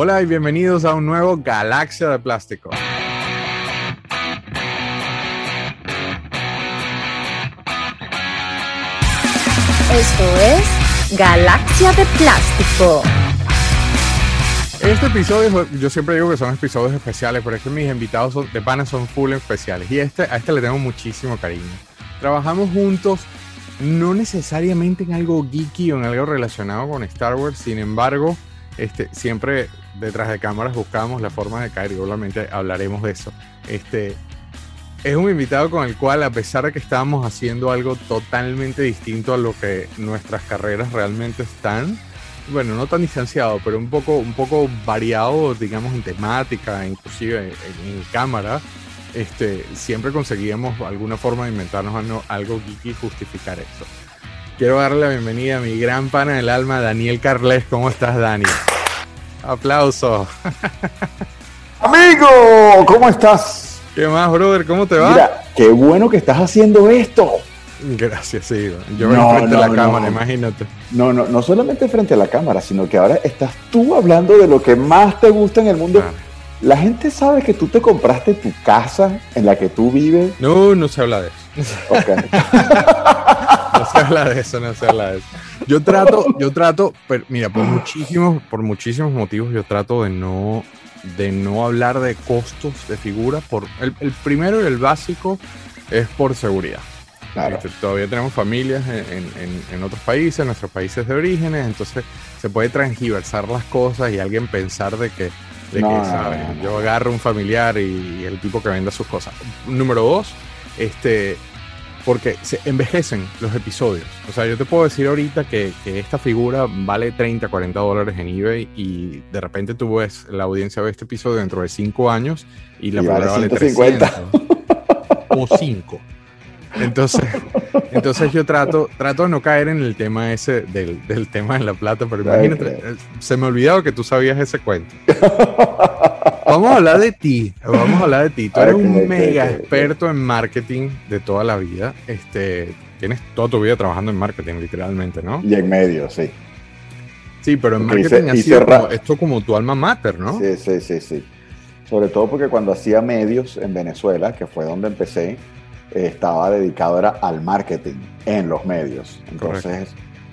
Hola y bienvenidos a un nuevo Galaxia de Plástico. Esto es Galaxia de Plástico. Este episodio, yo siempre digo que son episodios especiales, pero es que mis invitados de pana son full especiales. Y este, a este le tengo muchísimo cariño. Trabajamos juntos, no necesariamente en algo geeky o en algo relacionado con Star Wars, sin embargo, este, siempre detrás de cámaras buscamos la forma de caer y obviamente hablaremos de eso. Este, es un invitado con el cual, a pesar de que estábamos haciendo algo totalmente distinto a lo que nuestras carreras realmente están, bueno, no tan distanciado, pero un poco, un poco variado, digamos, en temática, inclusive en, cámara, este, siempre conseguíamos alguna forma de inventarnos algo, geeky y justificar eso. Quiero darle la bienvenida a mi gran pana del alma, Daniel Carles. ¿Cómo estás, Dani? Aplauso. Amigo, ¿cómo estás? ¿Qué más, brother? ¿Cómo te va? Mira, qué bueno que estás haciendo esto. Gracias, sí. Yo no, frente a la cámara, imagínate. No, no, no solamente frente a la cámara, sino que ahora estás tú hablando de lo que más te gusta en el mundo. La gente sabe que tú te compraste tu casa en la que tú vives. No, no se habla de eso. Okay. no se habla de eso, no se habla de eso. Yo trato, yo trato, pero mira, por muchísimos, por muchísimos motivos, yo trato de no, de no hablar de costos de figura. Por el, el primero y el básico es por seguridad. Este, todavía tenemos familias en, otros países, en nuestros países de orígenes, entonces se puede transgiversar las cosas y alguien pensar de que, de que yo agarro un familiar y, el tipo que venda sus cosas. Número dos, este, porque se envejecen los episodios. O sea, yo te puedo decir ahorita que, esta figura vale 30, 40 dólares en eBay y de repente tú ves la audiencia de este episodio dentro de 5 años y la figura vale 300 o 5. Entonces, entonces yo trato, trato de no caer en el tema ese del, del tema de la plata, pero imagínate, eh, se me ha olvidado que tú sabías ese cuento. Vamos a hablar de ti, vamos a hablar de ti. Tú eres un mega experto en marketing de toda la vida. Este, tienes toda tu vida trabajando en marketing, literalmente, ¿no? Y en medio, sí. Sí, pero en marketing ha sido esto como tu alma mater, ¿no? Sí, sí, sí, sí. Sobre todo porque cuando hacía medios en Venezuela, que fue donde empecé, estaba dedicado era al marketing en los medios. Entonces,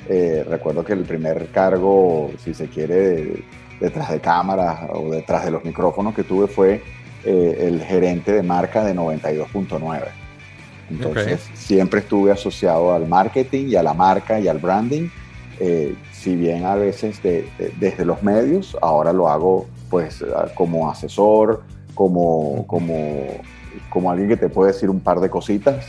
eh, recuerdo que el primer cargo, si se quiere, detrás de cámaras o detrás de los micrófonos que tuve fue eh, el gerente de marca de 92.9. Entonces, siempre estuve asociado al marketing y a la marca y al branding. Eh, si bien a veces desde los medios, ahora lo hago pues como asesor, como, como como alguien que te puede decir un par de cositas.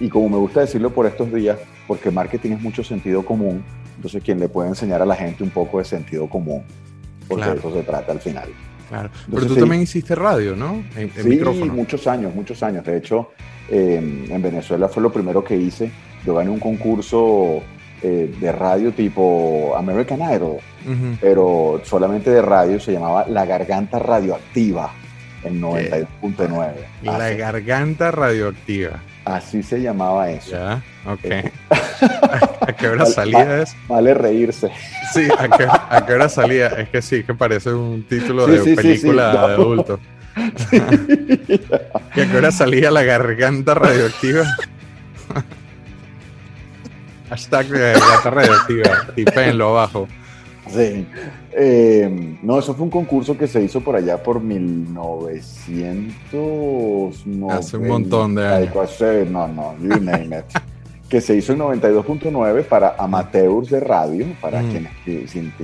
Y como me gusta decirlo por estos días, porque marketing es mucho sentido común, entonces quien le puede enseñar a la gente un poco de sentido común, porque de eso se trata al final. Claro. Pero tú también hiciste radio, ¿no? En, sí, muchos años, muchos años. De hecho, em, en Venezuela fue lo primero que hice. Yo gané un concurso eh, de radio tipo American Idol, pero solamente de radio, se llamaba La Garganta Radioactiva en 92.9. La garganta radioactiva. Así se llamaba eso. Ya, ok. Eh, ¿A qué hora salía eso? Vale reírse. Sí, ¿a qué, ¿a qué, hora salía? Es que sí, que parece un título de película de adulto. ¿Y a qué hora salía la garganta radioactiva? Hashtag garganta radioactiva. Tipéenlo abajo. Sí. Eh, no, eso fue un concurso que se hizo por allá por 1900. Hace un montón de años. No, no, you name it. que se hizo en 92.9 para amateurs de radio, para mm. quienes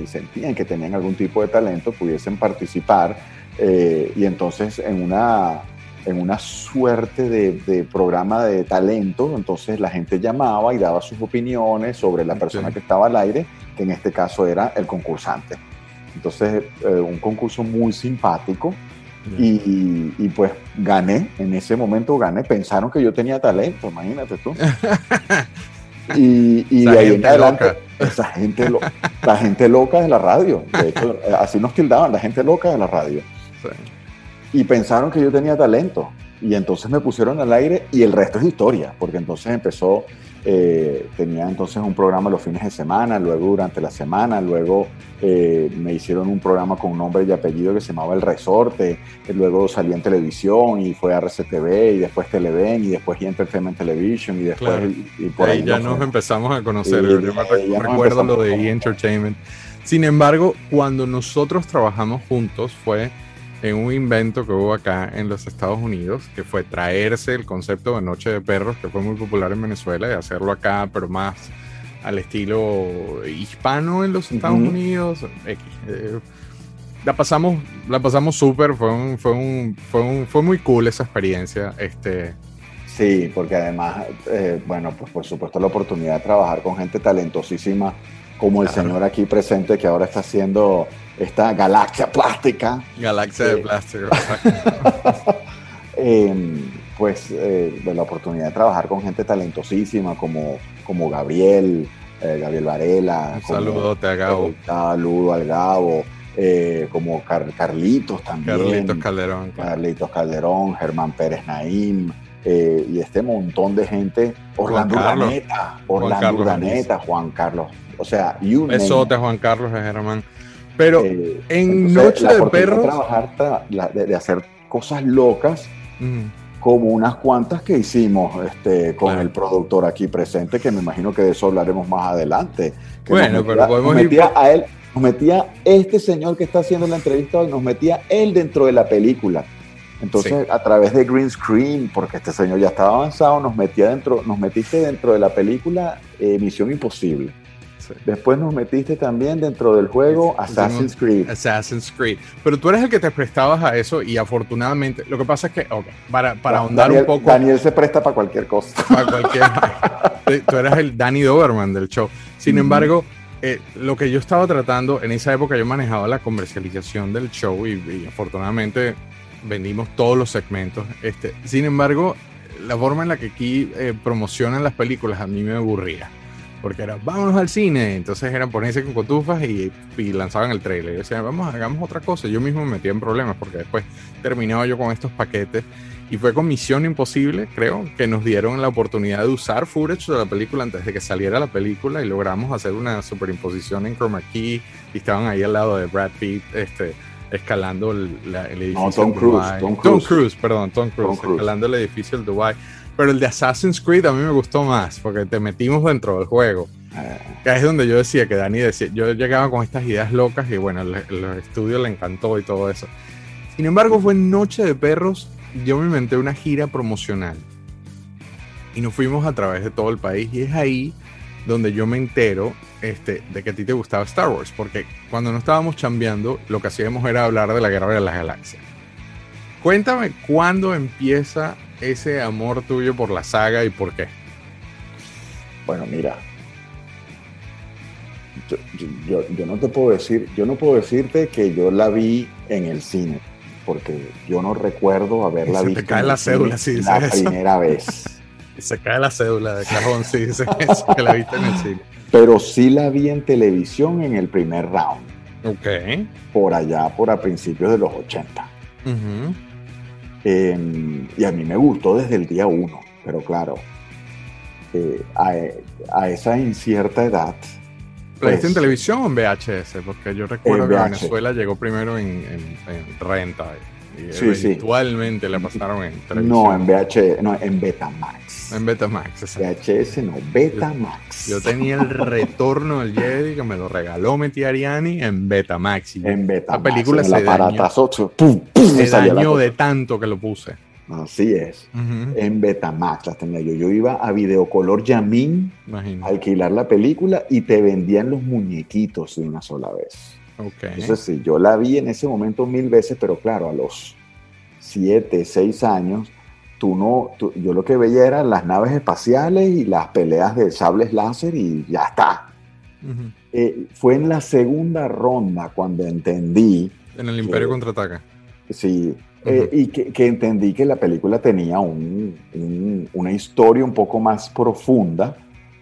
sentían que tenían algún tipo de talento, pudiesen participar. Eh, y entonces en una, en una suerte de, programa de talento, entonces la gente llamaba y daba sus opiniones sobre la persona que estaba al aire que en este caso era el concursante. Entonces, eh, un concurso muy simpático y, pues gané, en ese momento gané, pensaron que yo tenía talento, imagínate tú. y, y de ahí en adelante, esa gente, la gente loca de la radio, de hecho, así nos tildaban, la gente loca de la radio. Y pensaron que yo tenía talento. Y entonces me pusieron al aire y el resto es historia, porque entonces empezó eh, tenía entonces un programa los fines de semana, luego durante la semana, luego eh, me hicieron un programa con un nombre y apellido que se llamaba El Resorte, luego salí en televisión y fue a RCTV y después Televen y después y Entertainment Television y después y, por ahí, ya nos empezamos a conocer, yo me recuerdo lo de E! Entertainment. Sin embargo, cuando nosotros trabajamos juntos fue en un invento que hubo acá en los Estados Unidos, que fue traerse el concepto de Noche de Perros, que fue muy popular en Venezuela, y hacerlo acá, pero más al estilo hispano en los Estados Unidos. Eh, la pasamos, la pasamos súper, fue un, fue un, fue un, fue muy cool esa experiencia. Este, Sí, porque además, eh, bueno, pues por supuesto la oportunidad de trabajar con gente talentosísima como el señor aquí presente que ahora está haciendo esta galaxia plástica. Galaxia de eh, plástico. Em, pues eh, la oportunidad de trabajar con gente talentosísima como, como Gabriel, eh, Gabriel Varela. Un saludote a Gabo. Un saludo al Gabo. como Carlitos también. Carlitos Calderón. Carlitos Calderón, Germán Pérez Naim. y este montón de gente, Orlando Urdaneta, Orlando Urdaneta, Juan Carlos, o sea, y un Besote, Juan Carlos Germán. Pero eh, en Noche de Perros. De trabajar, de, hacer cosas locas, como unas cuantas que hicimos este, con el productor aquí presente, que me imagino que de eso hablaremos más adelante. bueno, pero podemos nos metía a él, nos metía este señor que está haciendo la entrevista hoy, nos metía él dentro de la película. Entonces, a través de green screen, porque este señor ya estaba avanzado, nos metía dentro, nos metiste dentro de la película eh, Misión Imposible. Después nos metiste también dentro del juego Assassin's Creed. Assassin's Creed. Pero tú eres el que te prestabas a eso y afortunadamente, lo que pasa es que, ok, para, para ahondar un poco. Daniel se presta para cualquier cosa. Para cualquier. tú eres el Danny Doberman del show. Sin embargo, eh, lo que yo estaba tratando, en esa época yo manejaba la comercialización del show y, afortunadamente vendimos todos los segmentos. Este, sin embargo, la forma en la que aquí eh, promocionan las películas a mí me aburría porque era, vámonos al cine. Entonces eran ponerse con cotufas y, lanzaban el trailer. Y decían, vamos, hagamos otra cosa. Yo mismo me metía en problemas porque después terminaba yo con estos paquetes. Y fue con Misión Imposible, creo, que nos dieron la oportunidad de usar footage de la película antes de que saliera la película y logramos hacer una superimposición en chroma key. Y estaban ahí al lado de Brad Pitt, este, escalando el, edificio. No, Tom Cruise, Tom Cruise. Tom Cruise, perdón, Tom Cruise, escalando el edificio del Dubai. Pero el de Assassin's Creed a mí me gustó más, porque te metimos dentro del juego. Que es donde yo decía que Dani decía, yo llegaba con estas ideas locas y bueno, el, estudio le encantó y todo eso. Sin embargo, fue Noche de Perros, yo me inventé una gira promocional. Y nos fuimos a través de todo el país y es ahí donde yo me entero este, de que a ti te gustaba Star Wars, porque cuando no estábamos chambeando, lo que hacíamos era hablar de la Guerra de las Galaxias. Cuéntame cuándo empieza ese amor tuyo por la saga y por qué? Bueno, mira, yo, no te puedo decir, yo no puedo decirte que yo la vi en el cine, porque yo no recuerdo haberla se visto. Te cae la cédula, sí, La primera vez. se cae la cédula de cajón, sí, dice eso, que la viste en el cine. Pero sí la vi en televisión en el primer round. Ok. Por allá, por a principios de los 80. Em, y a mí me gustó desde el día uno, pero claro, eh, a, esa incierta edad. ¿La viste en pues, televisión o en VHS? Porque yo recuerdo que Venezuela llegó primero en, renta. Y sí, eventualmente la pasaron en televisión. No, en VHS, no, en Betamax. En Betamax, VHS no, Betamax. Yo, tenía el retorno del Jedi que me lo regaló mi tía Ariani en Betamax. en Betamax. La película se dañó, pum, se dañó de tanto que lo puse. Así es. En Betamax las tenía yo. Yo iba a Videocolor Yamin a alquilar la película y te vendían los muñequitos de una sola vez. Entonces, sí, yo la vi en ese momento mil veces, pero claro, a los siete, seis años, tú no, yo lo que veía eran las naves espaciales y las peleas de sables láser y ya está. Eh, fue en la segunda ronda cuando entendí. En el Imperio contraataca. Sí, eh, y que, entendí que la película tenía una historia un poco más profunda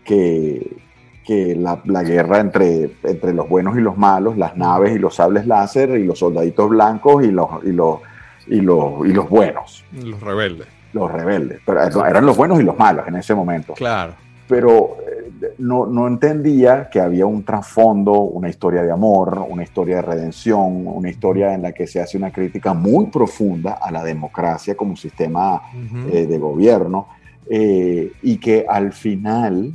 que, que la, guerra entre, entre los buenos y los malos, las naves y los sables láser y los soldaditos blancos y los, y los, y los, y los buenos. Los rebeldes. Los rebeldes. Pero eran los buenos y los malos en ese momento. Claro. pero eh, no, no, entendía que había un trasfondo, una historia de amor, una historia de redención, una historia en la que se hace una crítica muy profunda a la democracia como sistema eh, de gobierno eh, y que al final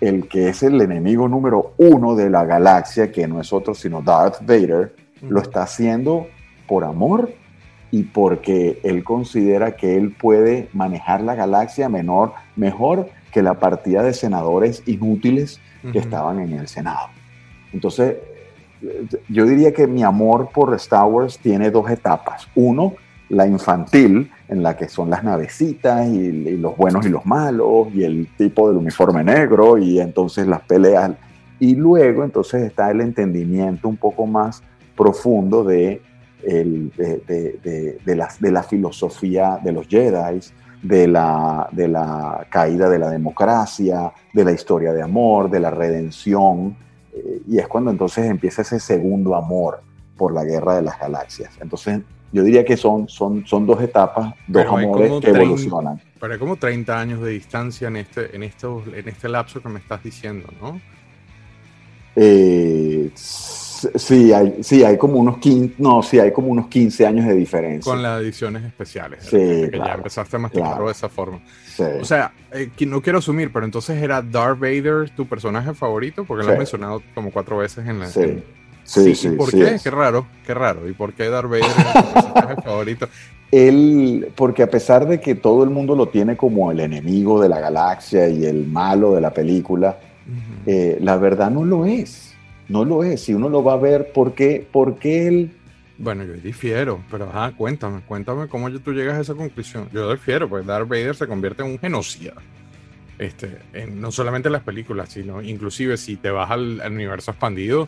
el que es el enemigo número uno de la galaxia, que no es otro sino Darth Vader, lo está haciendo por amor y porque él considera que él puede manejar la galaxia menor, mejor que la partida de senadores inútiles que estaban en el Senado. Entonces, yo diría que mi amor por Star Wars tiene dos etapas. Uno, la infantil, en la que son las navecitas y, los buenos y los malos, y el tipo del uniforme negro, y entonces las peleas. Y luego entonces está el entendimiento un poco más profundo de, de, de, la, de la filosofía de los Jedi, de la, de la caída de la democracia, de la historia de amor, de la redención, eh, y es cuando entonces empieza ese segundo amor por la guerra de las galaxias. Entonces, yo diría que son, son, son dos etapas, dos amores que evolucionan. Pero hay como 30 años de distancia en este, en, estos, en este lapso que me estás diciendo, ¿no? Eh, Sí, hay, sí, hay como unos 15, no, sí, hay como unos 15 años de diferencia. Con las ediciones especiales. Sí, que ya empezaste a masticarlo de esa forma. O sea, eh, no quiero asumir, pero entonces era Darth Vader tu personaje favorito, porque lo has mencionado como cuatro veces en la. Sí. Sí, sí, ¿Y por qué? Qué raro, qué raro. ¿Y por qué Darth Vader es tu personaje favorito? Él, porque a pesar de que todo el mundo lo tiene como el enemigo de la galaxia y el malo de la película, eh, la verdad no lo es no lo es. Si uno lo va a ver, ¿por qué, por qué él... Bueno, yo difiero, pero ajá, cuéntame, cuéntame cómo tú llegas a esa conclusión. Yo difiero, pues Darth Vader se convierte en un genocida. Este, no solamente en las películas, sino inclusive si te vas al, universo expandido,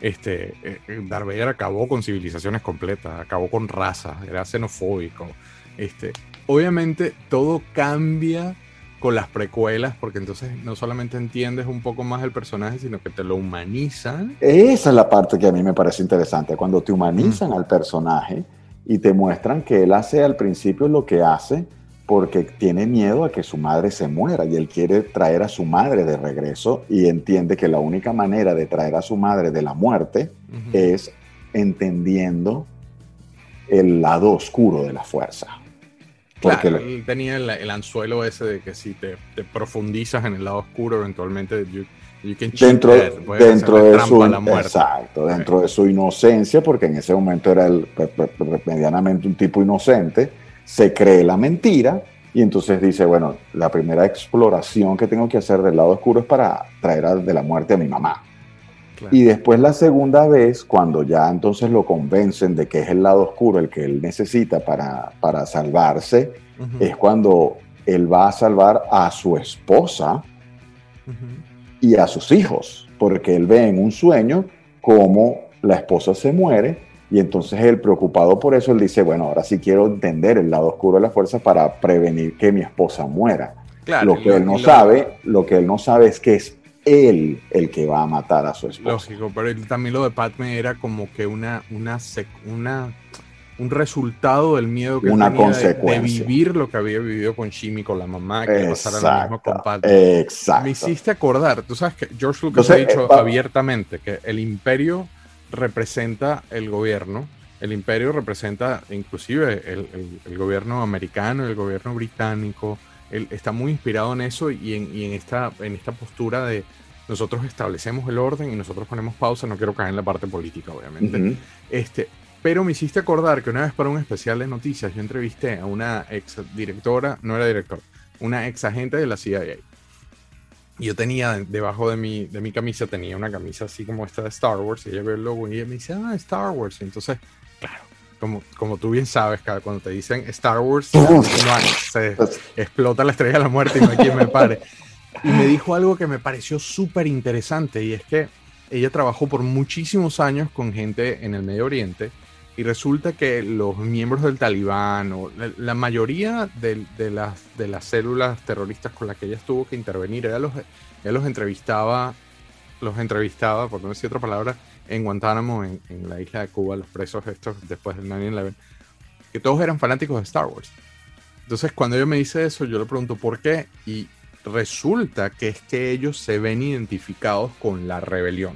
este, eh, eh, Darth Vader acabó con civilizaciones completas, acabó con razas, era xenofóbico. Este, obviamente todo cambia con las precuelas, porque entonces no solamente entiendes un poco más el personaje, sino que te lo humanizan. Esa es la parte que a mí me parece interesante, cuando te humanizan al personaje y te muestran que él hace al principio lo que hace porque tiene miedo a que su madre se muera y él quiere traer a su madre de regreso y entiende que la única manera de traer a su madre de la muerte es entendiendo el lado oscuro de la fuerza. Claro, él tenía el, anzuelo ese de que si te, profundizas en el lado oscuro, eventualmente you, dentro, dentro de su exacto, dentro de su inocencia, porque en ese momento era el, medianamente un tipo inocente, se cree la mentira y entonces dice, bueno, la primera exploración que tengo que hacer del lado oscuro es para traer de la muerte a mi mamá. Y después la segunda vez, cuando ya entonces lo convencen de que es el lado oscuro el que él necesita para, para salvarse, es cuando él va a salvar a su esposa y a sus hijos, porque él ve en un sueño cómo la esposa se muere y entonces él preocupado por eso, él dice, bueno, ahora sí quiero entender el lado oscuro de la fuerza para prevenir que mi esposa muera. lo que él no sabe, lo que él no sabe es que es él el que va a matar a su esposa. Lógico, pero también lo de Padme era como que una, una, una un resultado del miedo que una tenía consecuencia. De, vivir lo que había vivido con Jimmy, con la mamá, que pasara lo mismo con Padme. Exacto. Me hiciste acordar, tú sabes que George Lucas ha dicho eh, abiertamente que el imperio representa el gobierno, el imperio representa inclusive el, el, gobierno americano, el gobierno británico, él está muy inspirado en eso y en, esta, en esta postura de nosotros establecemos el orden y nosotros ponemos pausa. No quiero caer en la parte política, obviamente. este, pero me hiciste acordar que una vez para un especial de noticias yo entrevisté a una ex directora, no era directora, una ex agente de la CIA. Y yo tenía debajo de mi, de mi camisa, tenía una camisa así como esta de Star Wars, y ella ve el logo y ella me dice, ah, Star Wars. Y entonces, claro, como, tú bien sabes, cuando te dicen Star Wars, se explota la estrella de la muerte y no hay quien me pare. Y me dijo algo que me pareció súper interesante y es que ella trabajó por muchísimos años con gente en el Medio Oriente y resulta que los miembros del talibán o la, mayoría de, las, de las células terroristas con las que ella tuvo que intervenir, ella los, ella los entrevistaba, los entrevistaba, por no decir otra palabra, en Guantánamo, en, la isla de Cuba, los presos estos después del 9-11, que todos eran fanáticos de Star Wars. Entonces, cuando ella me dice eso, yo le pregunto por qué, y resulta que es que ellos se ven identificados con la rebelión.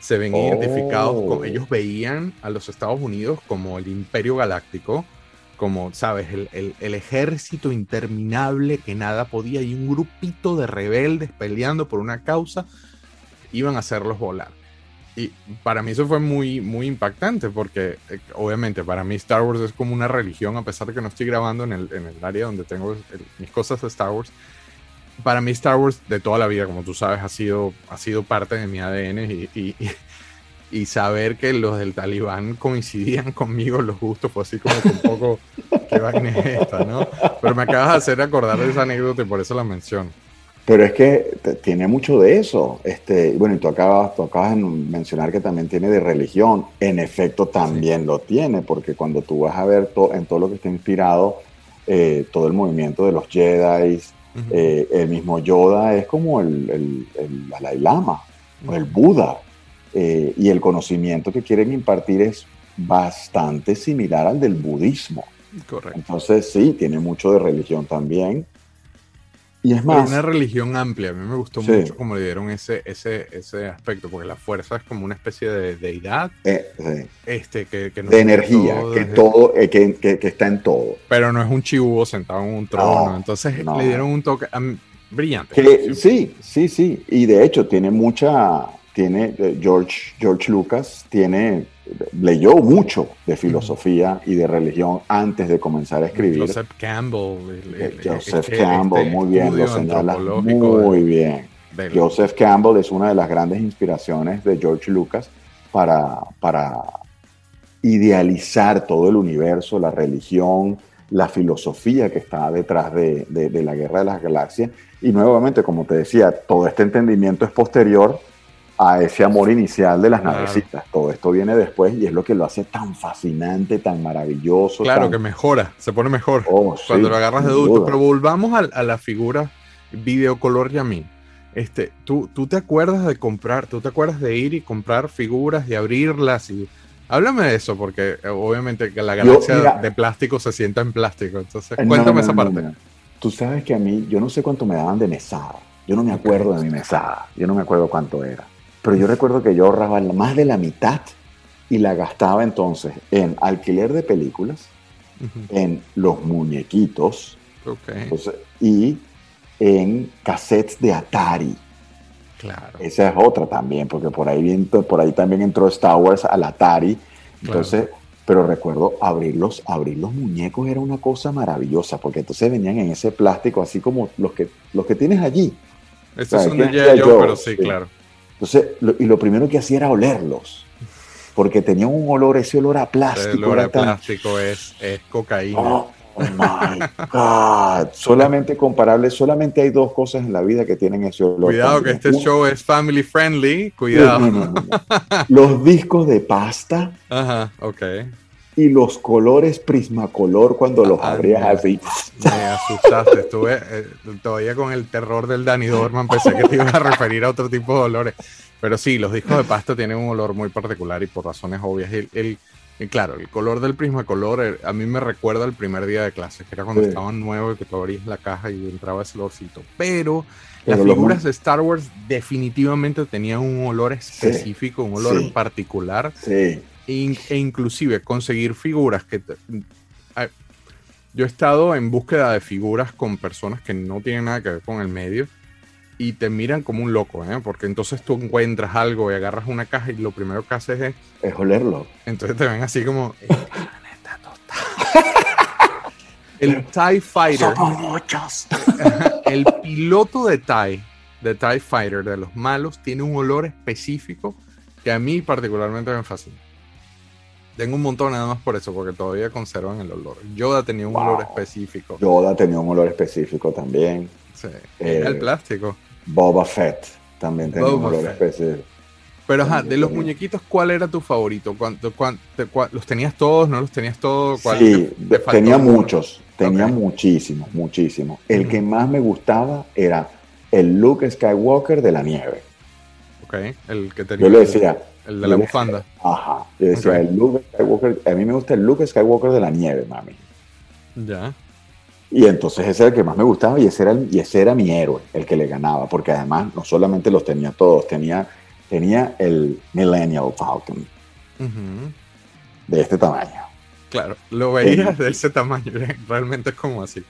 Se ven Oh. identificados con. Ellos veían a los Estados Unidos como el Imperio Galáctico, como, ¿sabes? El, el- el ejército interminable que nada podía y un grupito de rebeldes peleando por una causa iban a hacerlos volar. Y para mí eso fue muy, muy impactante porque eh, obviamente para mí Star Wars es como una religión, a pesar de que no estoy grabando en el, en el área donde tengo el- mis cosas de Star Wars. Para mí Star Wars de toda la vida, como tú sabes, ha sido, ha sido parte de mi ADN y, y- y- saber que los del talibán coincidían conmigo en los gustos fue así como que un poco, qué vaina es esta, ¿no? Pero me acabas de hacer acordar de esa anécdota y por eso la menciono. Pero es que tiene mucho de eso. Este, bueno, y tú acabas, tú acabas de mencionar que también tiene de religión. En efecto, también lo tiene, porque cuando tú vas a ver to- en todo lo que está inspirado, eh, todo el movimiento de los Jedi, Ujú. eh, el mismo Yoda es como el, el, el Dalai Lama o el Buda. eh, y el conocimiento que quieren impartir es bastante similar al del budismo. Correcto. Entonces, sí, tiene mucho de religión también. Y es Pero una religión amplia. A mí me gustó Sí. mucho cómo le dieron ese, ese, ese aspecto, porque la fuerza es como una especie de deidad eh, sí, este, que, que de energía, todo que desde- todo, eh, que, que- que está en todo. Pero no es un chivo sentado en un trono. No, Entonces no. le dieron un toque brillante. Sí, sí, sí. Y de hecho tiene mucha, tiene eh, George, George Lucas, tiene, leyó mucho de filosofía y de religión antes de comenzar a escribir. Joseph Campbell. el- el- Eh, Joseph este- Campbell, este muy bien, lo muy bien. del- Joseph Campbell es una de las grandes inspiraciones de George Lucas para, para idealizar todo el universo, la religión, la filosofía que está detrás de, de- de la Guerra de las Galaxias. Y nuevamente, como te decía, todo este entendimiento es posterior a ese amor inicial de las Claro. navecitas. Todo esto viene después y es lo que lo hace tan fascinante, tan maravilloso. Claro tan- que mejora, se pone mejor. Oh, sí, cuando lo agarras de adulto. Pero volvamos a, a la figura videocolor Yamin. Este, ¿tú, tú te acuerdas de comprar, tú te acuerdas de ir y comprar figuras y abrirlas y háblame de eso porque eh, obviamente que la Yo, galaxia mira- de plástico se sienta en plástico. Entonces, no, cuéntame no, esa parte. Tú sabes que a mí, yo no sé cuánto me daban de mesada. Yo no me acuerdo de mi mesada. Yo no me acuerdo cuánto era. Pero yo recuerdo que yo ahorraba más de la mitad y la gastaba entonces en alquiler de películas, en los muñequitos entonces, y en cassettes de Atari. claro. Esa es otra también, porque por ahí, por ahí también entró Star Wars al Atari. Entonces, pero recuerdo abrirlos, abrir los muñecos era una cosa maravillosa, porque entonces venían en ese plástico, así como los que, los que tienes allí. Estos son de ¿Quién G.I. hacía Joe, yo? pero sí, Sí. claro. Entonces, lo- y lo primero que hacía era olerlos, porque tenían un olor, ese olor a El plástico. olor era a tan- plástico es, es cocaína. Oh, my God. Solamente comparable, solamente hay dos cosas en la vida que tienen ese olor. Cuidado que este show es family friendly. Cuidado. No, no, no, no. Los discos de pasta Ajá, ok. Y los colores prismacolor cuando los Ah, abrías no. así. Me asustaste. Estuve eh, todavía con el terror del Danny Dorman. Pensé que te ibas a referir a otro tipo de olores. Pero sí, los discos de pasta tienen un olor muy particular y por razones obvias. El, el- y claro, el color del prismacolor eh, a mí me recuerda el primer día de clases, que era cuando Sí. estaban nuevos y que tú abrías la caja y entraba ese olorcito. Pero Pero las figuras de Star Wars definitivamente tenían un olor específico, un olor Sí. en particular. Sí. E inclusive conseguir figuras que... te- yo he estado en búsqueda de figuras con personas que no tienen nada que ver con el medio y te miran como un loco, ¿eh? porque entonces tú encuentras algo y agarras una caja y lo primero que haces es, Es olerlo. entonces te ven así como... "Este planeta total". El TIE Fighter, muchos. el piloto de TIE, de TIE Fighter, de los malos, tiene un olor específico que a mí particularmente me fascina. Tengo un montón nada más por eso, porque todavía conservan el olor. Yoda tenía un Wow. olor específico. Yoda tenía un olor específico también. Sí. Eh, Era el plástico. Boba Fett también tenía un olor Fett. específico. Pero ajá, de los muñequitos, ¿cuál era tu favorito? ¿Cuánto, ¿Los tenías todos? ¿No los tenías todos? ¿Cuál Sí, te- te faltó tenía muchos, tenía muchísimos, muchísimos. El que más me gustaba era el Luke Skywalker de la nieve. Ok, el que tenía. Yo le decía, El de la bufanda. ajá, yo decía, Ok. el Luke Skywalker, a mí me gusta el Luke Skywalker de la nieve, mami. Ya. Y entonces ese era el que más me gustaba y ese era, el- y ese era mi héroe, el que le ganaba, porque además no solamente los tenía todos, tenía, tenía el Millennial Falcon de este tamaño. Claro, lo veías de ese tamaño, realmente es como así.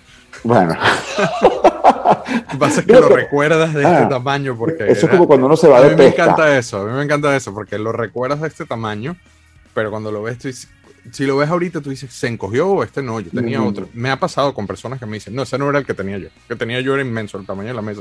Bueno, pasa que lo recuerdas de Ah, este tamaño porque eso es como cuando uno se va a de mí me pesca. encanta eso, a mí me encanta eso porque lo recuerdas de este tamaño, pero cuando lo ves tú dices, si lo ves ahorita tú dices, se encogió o este no, yo tenía Ujú. otro. Me ha pasado con personas que me dicen, no, ese no era el que tenía yo, el que tenía yo era inmenso, el tamaño de la mesa.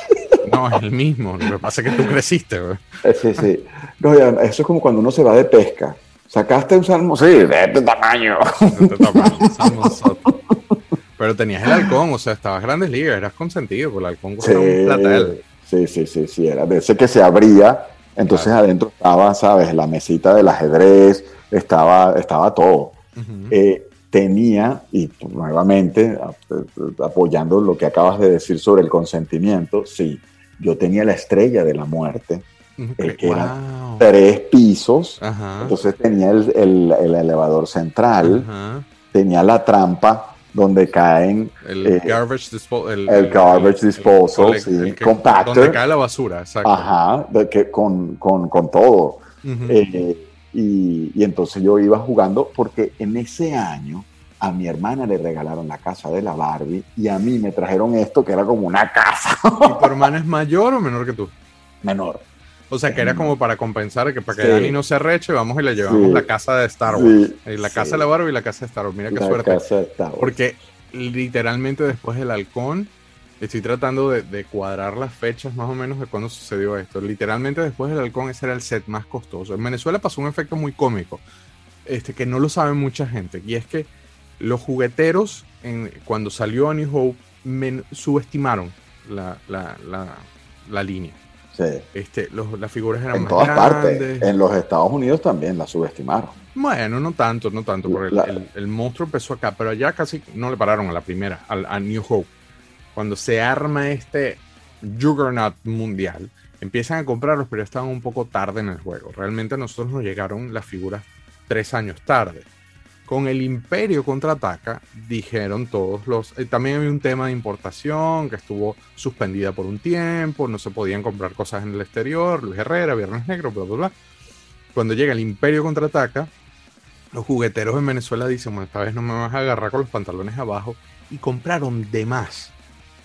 no, es el mismo, lo que pasa es que tú creciste. güey. Eh, Sí, sí. No, ya, eso es como cuando uno se va de pesca. Sacaste un salmo, sí, de este tamaño. de este tamaño. Pero tenías el halcón, o sea, estabas grandes ligas, eras consentido, porque el halcón costaba un platal. Sí, sí, sí, sí, era de ese que se abría, entonces Claro. adentro estaba, sabes, la mesita del ajedrez, estaba, estaba todo. Ujú. Eh, tenía, y nuevamente ap- apoyando lo que acabas de decir sobre el consentimiento, sí, yo tenía la estrella de la muerte, el que era Wow. tres pisos, Ajá. entonces tenía el, el- el elevador central, Ajá. tenía la trampa donde caen El Eh, garbage disposal. el garbage disposal, sí, compactor. Donde cae la basura, exacto. Ajá, de que con, con, con todo. Eh, y, y entonces yo iba jugando porque en ese año a mi hermana le regalaron la casa de la Barbie y a mí me trajeron esto que era como una casa ¿Y tu hermana es mayor o menor que tú? menor. O sea, que era como para compensar que para que Sí. Dani no se arreche, vamos y le llevamos Sí. la casa de Star Wars. Sí, Eh, la casa de la Barbie y la casa de Star Wars. Mira qué La suerte. casa de Star Wars. Porque literalmente después del halcón, estoy tratando de, de cuadrar las fechas más o menos de cuándo sucedió esto. Literalmente después del halcón ese era el set más costoso. En Venezuela pasó un efecto muy cómico, este, que no lo sabe mucha gente, y es que los jugueteros, en, cuando salió a New Hope, men- subestimaron la, la, la, la línea. Sí. Este, los- las figuras eran En más todas grandes. partes. En los Estados Unidos también la subestimaron. Bueno, no tanto, no tanto, porque el- La- el, el monstruo empezó acá, pero allá casi no le pararon a la primera, al- a, New Hope. Cuando se arma este Juggernaut mundial, empiezan a comprarlos, pero ya estaban un poco tarde en el juego. Realmente a nosotros nos llegaron las figuras tres años tarde. Con el Imperio contraataca, dijeron todos los. eh, también había un tema de importación que estuvo suspendida por un tiempo, no se podían comprar cosas en el exterior, Luis Herrera, Viernes Negro, bla, bla, bla. Cuando llega el Imperio contraataca, los jugueteros en Venezuela dicen: Bueno, esta vez no me vas a agarrar con los pantalones abajo. Y compraron de más.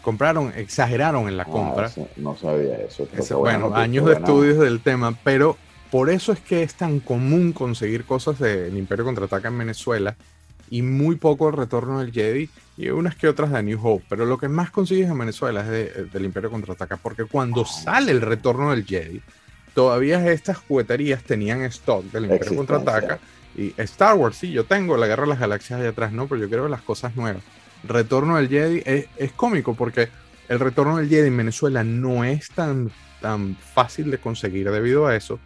Compraron, exageraron en la compra. Ah, sí, no sabía eso. Ese- bueno, años de estudios del tema, pero por eso es que es tan común conseguir cosas del Imperio Contraataca en Venezuela y muy poco el retorno del Jedi y unas que otras de New Hope. Pero lo que más consigues en Venezuela es de- del Imperio Contraataca, porque cuando sale el retorno del Jedi, todavía estas jugueterías tenían stock del Imperio. Contraataca. Y Star Wars, sí, yo tengo la Guerra de las Galaxias allá atrás, no, pero yo quiero ver las cosas nuevas. Retorno del Jedi es, es cómico porque el retorno del Jedi en Venezuela no es tan, tan fácil de conseguir debido a eso.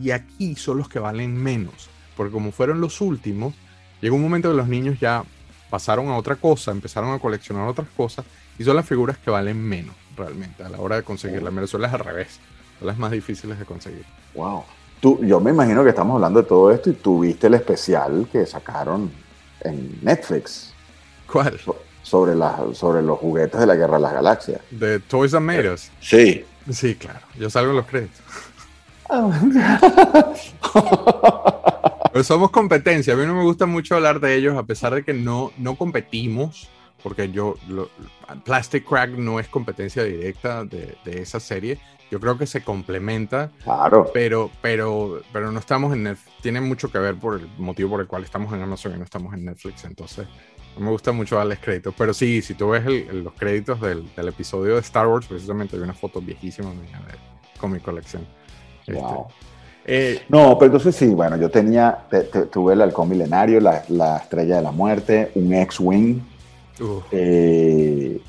Y aquí son los que valen menos. Porque como fueron los últimos, llegó un momento que los niños ya pasaron a otra cosa, empezaron a coleccionar otras cosas y son las figuras que valen menos realmente a la hora de conseguirlas. En Venezuela es al revés, son las más difíciles de conseguir. Wow. Tú, yo me imagino que estamos hablando de todo esto y tú viste el especial que sacaron en Netflix ¿Cuál? so- sobre, las sobre los juguetes de la Guerra de las Galaxias. De Toys Made Us. Sí. Sí, claro. Yo salgo en los créditos. Pero somos competencia. A mí no me gusta mucho hablar de ellos, a pesar de que no, no competimos, porque yo, lo- Plastic Crack no es competencia directa de, de esa serie. Yo creo que se complementa, Claro. pero, pero, pero no estamos en Netflix. Tiene mucho que ver por el motivo por el cual estamos en Amazon y no estamos en Netflix. Entonces, no me gusta mucho darles créditos. Pero sí, si tú ves el- los créditos del, del episodio de Star Wars, precisamente hay una foto viejísima mía de, con mi colección. Este, eh, No, pero entonces sí, bueno, yo tenía, te- te- tuve el halcón milenario, la, la estrella de la muerte, un X-Wing, eh,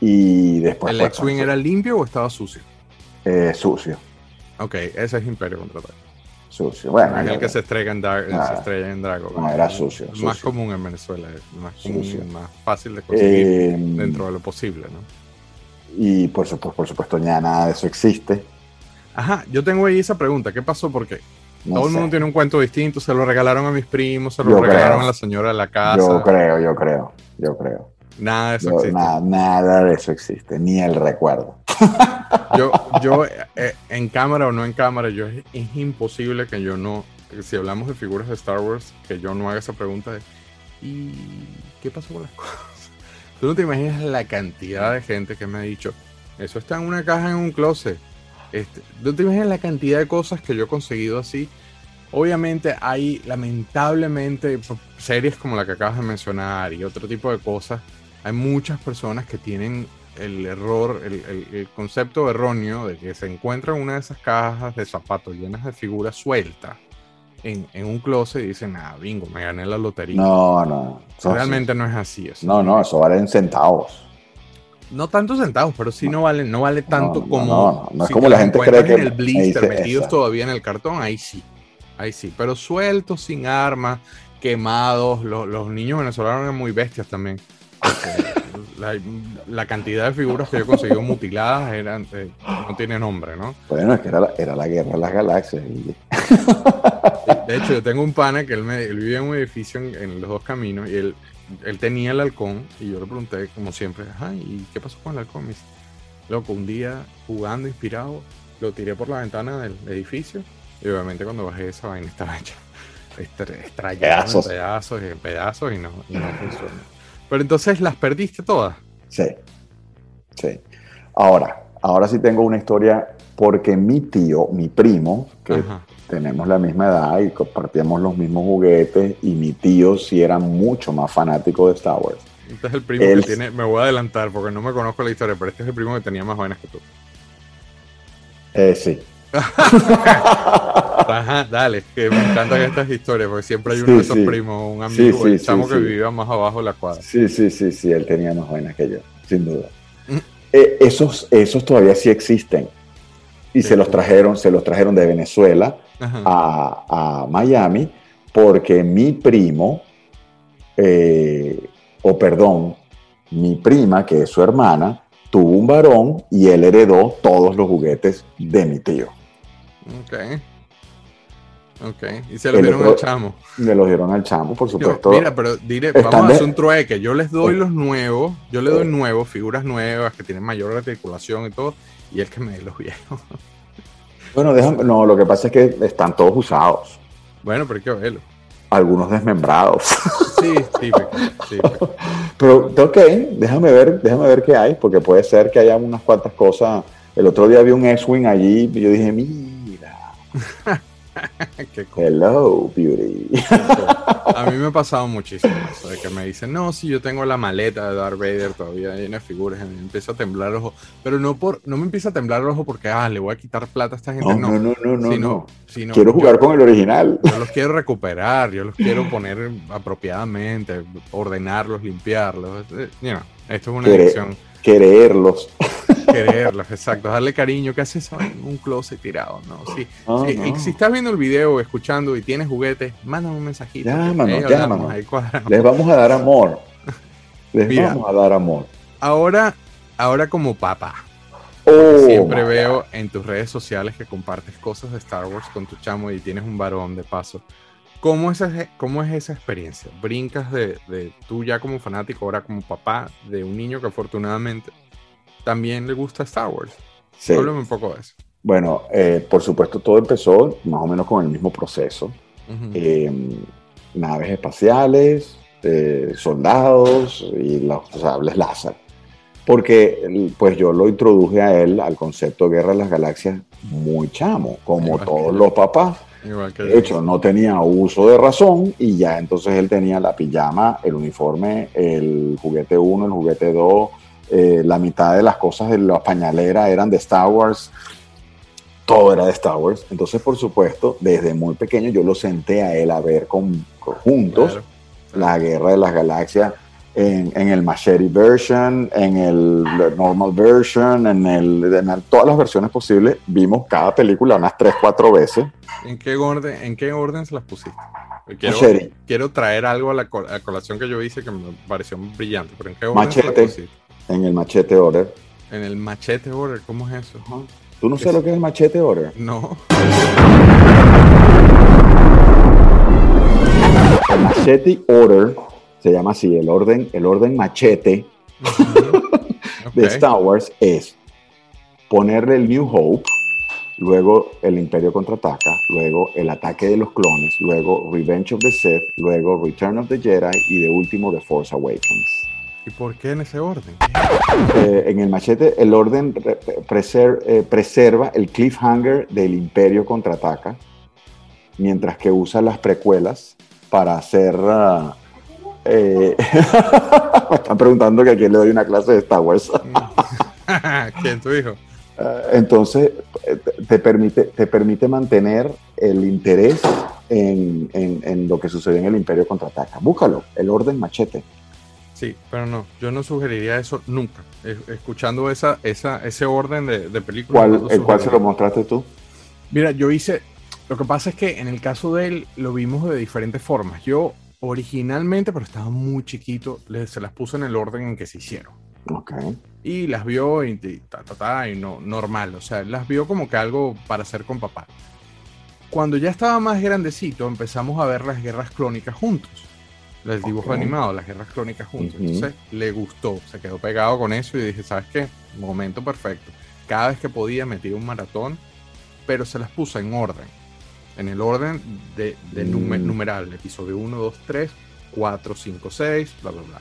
y después... ¿El pues, X-Wing era limpio o estaba sucio? eh, sucio, Ok, ese es Imperio Contraataque. sucio. Bueno, es el que se estrella en, Dar- Ah. se estrella en Dragon. No, era sucio, Más común en Venezuela, es más común, Sucio. más fácil de conseguir dentro de lo posible, ¿no? Y por supuesto, por supuesto, ya nada de eso existe. Ajá, yo tengo ahí esa pregunta, ¿qué pasó? Porque No todo el mundo tiene un cuento distinto, se lo regalaron a mis primos, se lo Yo regalaron creo. a la señora de la casa. Yo creo, yo creo, yo creo. Nada de eso Yo- existe. nada, nada de eso existe, ni el recuerdo. Yo, yo eh, en cámara o no en cámara, yo es, es imposible que yo no, si hablamos de figuras de Star Wars, que yo no haga esa pregunta de ¿y qué pasó con las cosas? Tú no te imaginas la cantidad de gente que me ha dicho, eso está en una caja en un closet. Este, no te imaginas la cantidad de cosas que yo he conseguido así. Obviamente hay lamentablemente series como la que acabas de mencionar y otro tipo de cosas. Hay muchas personas que tienen el error, el, el- el concepto erróneo de que se encuentran una de esas cajas de zapatos llenas de figuras sueltas en, en un closet y dicen, ah, bingo, me gané la lotería. No, no. Realmente no es así eso. No, no, eso vale en centavos. No tantos centavos, pero sí no vale, no vale tanto no, como. no, no, no es si como la gente cree que en el blister dice metidos esa. todavía en el cartón, ahí sí. Ahí sí. Pero sueltos, sin armas, quemados. Los, los niños venezolanos eran muy bestias también. La, la cantidad de figuras que yo he conseguido mutiladas eran, eh, no tiene nombre, ¿no? Bueno, es que era la, era la guerra de las galaxias. y- De hecho, yo tengo un pana que él, me, él vive en un edificio en, en los dos caminos y él, él tenía el halcón y yo le pregunté, como siempre, ¿y qué pasó con el halcón? Me dice, loco, un día jugando, inspirado, lo tiré por la ventana del edificio y obviamente cuando bajé esa vaina estaba hecha estrellada Pedazos. en pedazos y en pedazos y no, y no funcionó. Pero entonces las perdiste todas. Sí, sí. Ahora, ahora sí tengo una historia porque mi tío, mi primo, que Ajá. Tenemos la misma edad y compartíamos los mismos juguetes, y mi tío sí era mucho más fanático de Star Wars. Este es el primo Él- que tiene, me voy a adelantar porque no me conozco la historia, pero este es el primo que tenía más vainas que tú. Eh, sí. Ajá, dale, que me encantan estas historias, porque siempre hay uno Sí, de esos sí. primos, un amigo, sí, el chamo que vivía más abajo de la cuadra. Sí, sí, sí, sí, él tenía más vainas que yo, sin duda. Mm. Eh, esos, esos todavía sí existen. Y Sí. se los trajeron, se los trajeron de Venezuela a, a Miami porque mi primo, eh, o perdón, mi prima, que es su hermana, tuvo un varón y él heredó todos los juguetes de mi tío. Ok. Ok. Y se lo El dieron otro- al chamo. Me los dieron al chamo, por Yo, supuesto. mira, pero diré, vamos a hacer un trueque. Yo les doy los nuevos, yo le doy nuevos, figuras nuevas que tienen mayor articulación y todo, y él que me los viejos. Bueno, déjame, no, lo que pasa es que están todos usados, Bueno, pero hay que verlo. algunos desmembrados. Sí, típico, típico. Pero, ok, déjame ver, déjame ver qué hay, porque puede ser que haya unas cuantas cosas. El otro día vi un X-Wing allí y yo dije, mira, Qué cool. hello, beauty. A mí me ha pasado muchísimo eso, de que me dicen, no, si yo tengo la maleta de Darth Vader todavía llena de figuras, me empieza a temblar el ojo. Pero no por, no me empieza a temblar el ojo porque, ah, le voy a quitar plata a esta gente. No, no, no, no, no, sino- no. sino Quiero yo- jugar con el original. Yo los quiero recuperar, yo los quiero poner apropiadamente, ordenarlos, limpiarlos. Eh, you know, esto es una Querer. Quererlos. Quererlos, exacto. Darle cariño. ¿Qué haces en un closet tirado? No, sí. No, Sí, no. y Si estás viendo el video, escuchando y tienes juguetes, mándame un mensajito. Llámanos, llámanos. Les vamos a dar amor. Les Mira. vamos a dar amor. Ahora, ahora como papá, Oh, siempre veo God. en tus redes sociales que compartes cosas de Star Wars con tu chamo y tienes un varón de paso. ¿Cómo es, ese- cómo es esa experiencia? ¿Brincas de, de tú ya como fanático, ahora como papá de un niño que afortunadamente también le gusta Star Wars? Sí. Háblame un poco de eso. Bueno, eh, por supuesto, todo empezó más o menos con el mismo proceso. Eh, naves espaciales, eh, soldados y los sables láser. Porque pues yo lo introduje a él al concepto de Guerra de las Galaxias muy chamo, como todos los papás. Igual que De hecho, no tenía uso de razón y ya entonces él tenía la pijama, el uniforme, el juguete 1, el juguete 2, eh, la mitad de las cosas de la pañalera eran de Star Wars, todo era de Star Wars. Entonces, por supuesto, desde muy pequeño yo lo senté a él a ver con, con- juntos Claro. la Guerra de las Galaxias en, en el Machete version, en el normal version, en, el, en el- todas las versiones posibles. Vimos cada película unas 3, 4 veces. ¿En qué orden, en qué orden se las pusiste? Quiero, Machete. quiero traer algo a la, a la colación que yo hice que me pareció brillante, pero ¿en qué orden se las Machete. pusiste? En el Machete Order. En el machete order, ¿cómo es eso? ¿Tú no sabes lo que es el Machete Order? No. El Machete Order se llama así, el orden, el orden machete de Star Wars es ponerle el New Hope, luego el Imperio contraataca, luego el ataque de los clones, luego Revenge of the Sith, luego Return of the Jedi y de último The Force Awakens. ¿Y por qué en ese orden? Eh, en el machete el orden eh, preserva el cliffhanger del Imperio contraataca, mientras que usa las precuelas para hacer... Ah, eh, me están preguntando que a quién le doy una clase de Star Wars. ¿Quién tu hijo? entonces te permite, te permite mantener el interés en, en, lo que sucedió en el Imperio contraataca. Búscalo, el orden machete. Sí, pero no, yo no sugeriría eso nunca. Escuchando esa, esa, ese orden de, de películas. ¿Cuál, ¿El cuál se lo mostraste tú? Mira, yo hice. Lo que pasa es que en el caso de él lo vimos de diferentes formas. Yo originalmente, pero estaba muy chiquito, se las puse en el orden en que se hicieron. Ok. Y las vio y, ta, ta, ta, y no, normal. O sea, las vio como que algo para hacer con papá. Cuando ya estaba más grandecito, empezamos a ver las guerras clónicas juntos el dibujo animado, las guerras crónicas juntos. Entonces le gustó, se quedó pegado con eso y dije, ¿sabes qué? Momento perfecto. Cada vez que podía metía un maratón, pero se las puso en orden. En el orden de, de mm. numeral, episodio 1, 2, 3, 4, 5, 6, bla, bla, bla.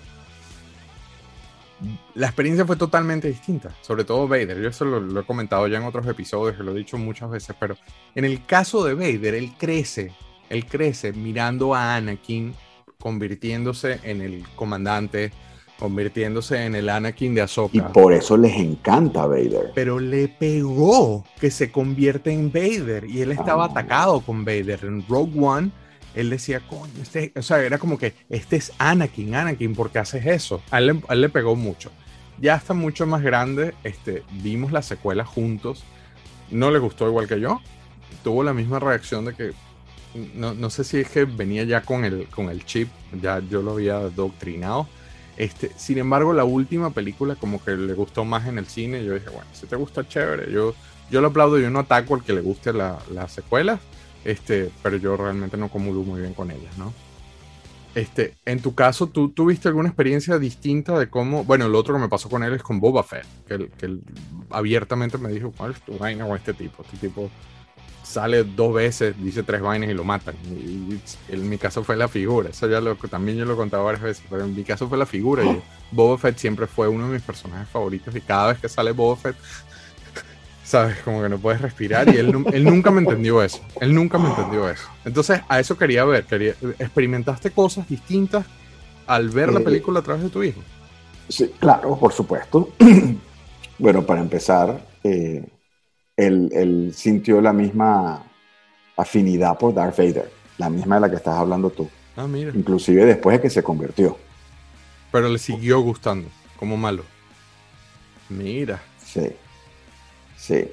La experiencia fue totalmente distinta, sobre todo Vader. Yo eso lo, lo he comentado ya en otros episodios, lo he dicho muchas veces, pero en el caso de Vader, él crece, él crece mirando a Anakin convirtiéndose en el comandante, convirtiéndose en el Anakin de Ahsoka. Y por eso les encanta Vader. Pero le pegó que se convierte en Vader y él estaba ah. atacado con Vader. En Rogue One, él decía, coño, este, o sea, era como que este es Anakin, Anakin, ¿por qué haces eso? A él, le pegó mucho. Ya está mucho más grande, este, vimos la secuela juntos. No le gustó igual que yo. Tuvo la misma reacción de que no, no, sé si es que venía ya con el, con el chip, ya yo lo había doctrinado. Este, sin embargo, la última película como que le gustó más en el cine. Yo dije, bueno, si te gusta, chévere. Yo, yo lo aplaudo, yo no ataco al que le guste la, la secuela, este, pero yo realmente no comulgo muy bien con ellas, ¿no? Este, en tu caso, ¿tú tuviste alguna experiencia distinta de cómo, bueno, lo otro que me pasó con él es con Boba Fett, que, que él abiertamente me dijo, ¿cuál es tu vaina con este tipo? Este tipo sale dos veces, dice tres vainas y lo matan. Y, en mi caso fue la figura, eso ya lo también yo lo he contado varias veces, pero en mi caso fue la figura. Boba Fett siempre fue uno de mis personajes favoritos y cada vez que sale Boba Fett, sabes, como que no puedes respirar y él, él nunca me entendió eso, él nunca me entendió eso. Entonces a eso quería ver, quería, experimentaste cosas distintas al ver la eh, película a través de tu hijo. Sí, claro, por supuesto. bueno, para empezar, eh, él, sintió la misma afinidad por Darth Vader, la misma de la que estás hablando tú. Ah, mira. Inclusive después de que se convirtió. Pero le siguió gustando, como malo. Mira. Sí, sí.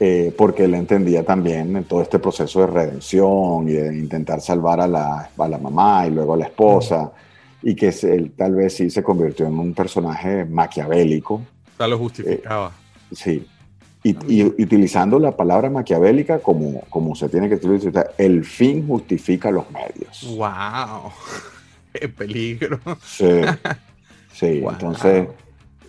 Eh, porque él entendía también en todo este proceso de redención y de intentar salvar a la, a la mamá y luego a la esposa, y que él tal vez sí se convirtió en un personaje maquiavélico. Lo justificaba. Eh, sí, y, utilizando la palabra maquiavélica como, como se tiene que utilizar, el fin justifica los medios. ¡Wow! ¡Qué peligro! Sí, sí entonces,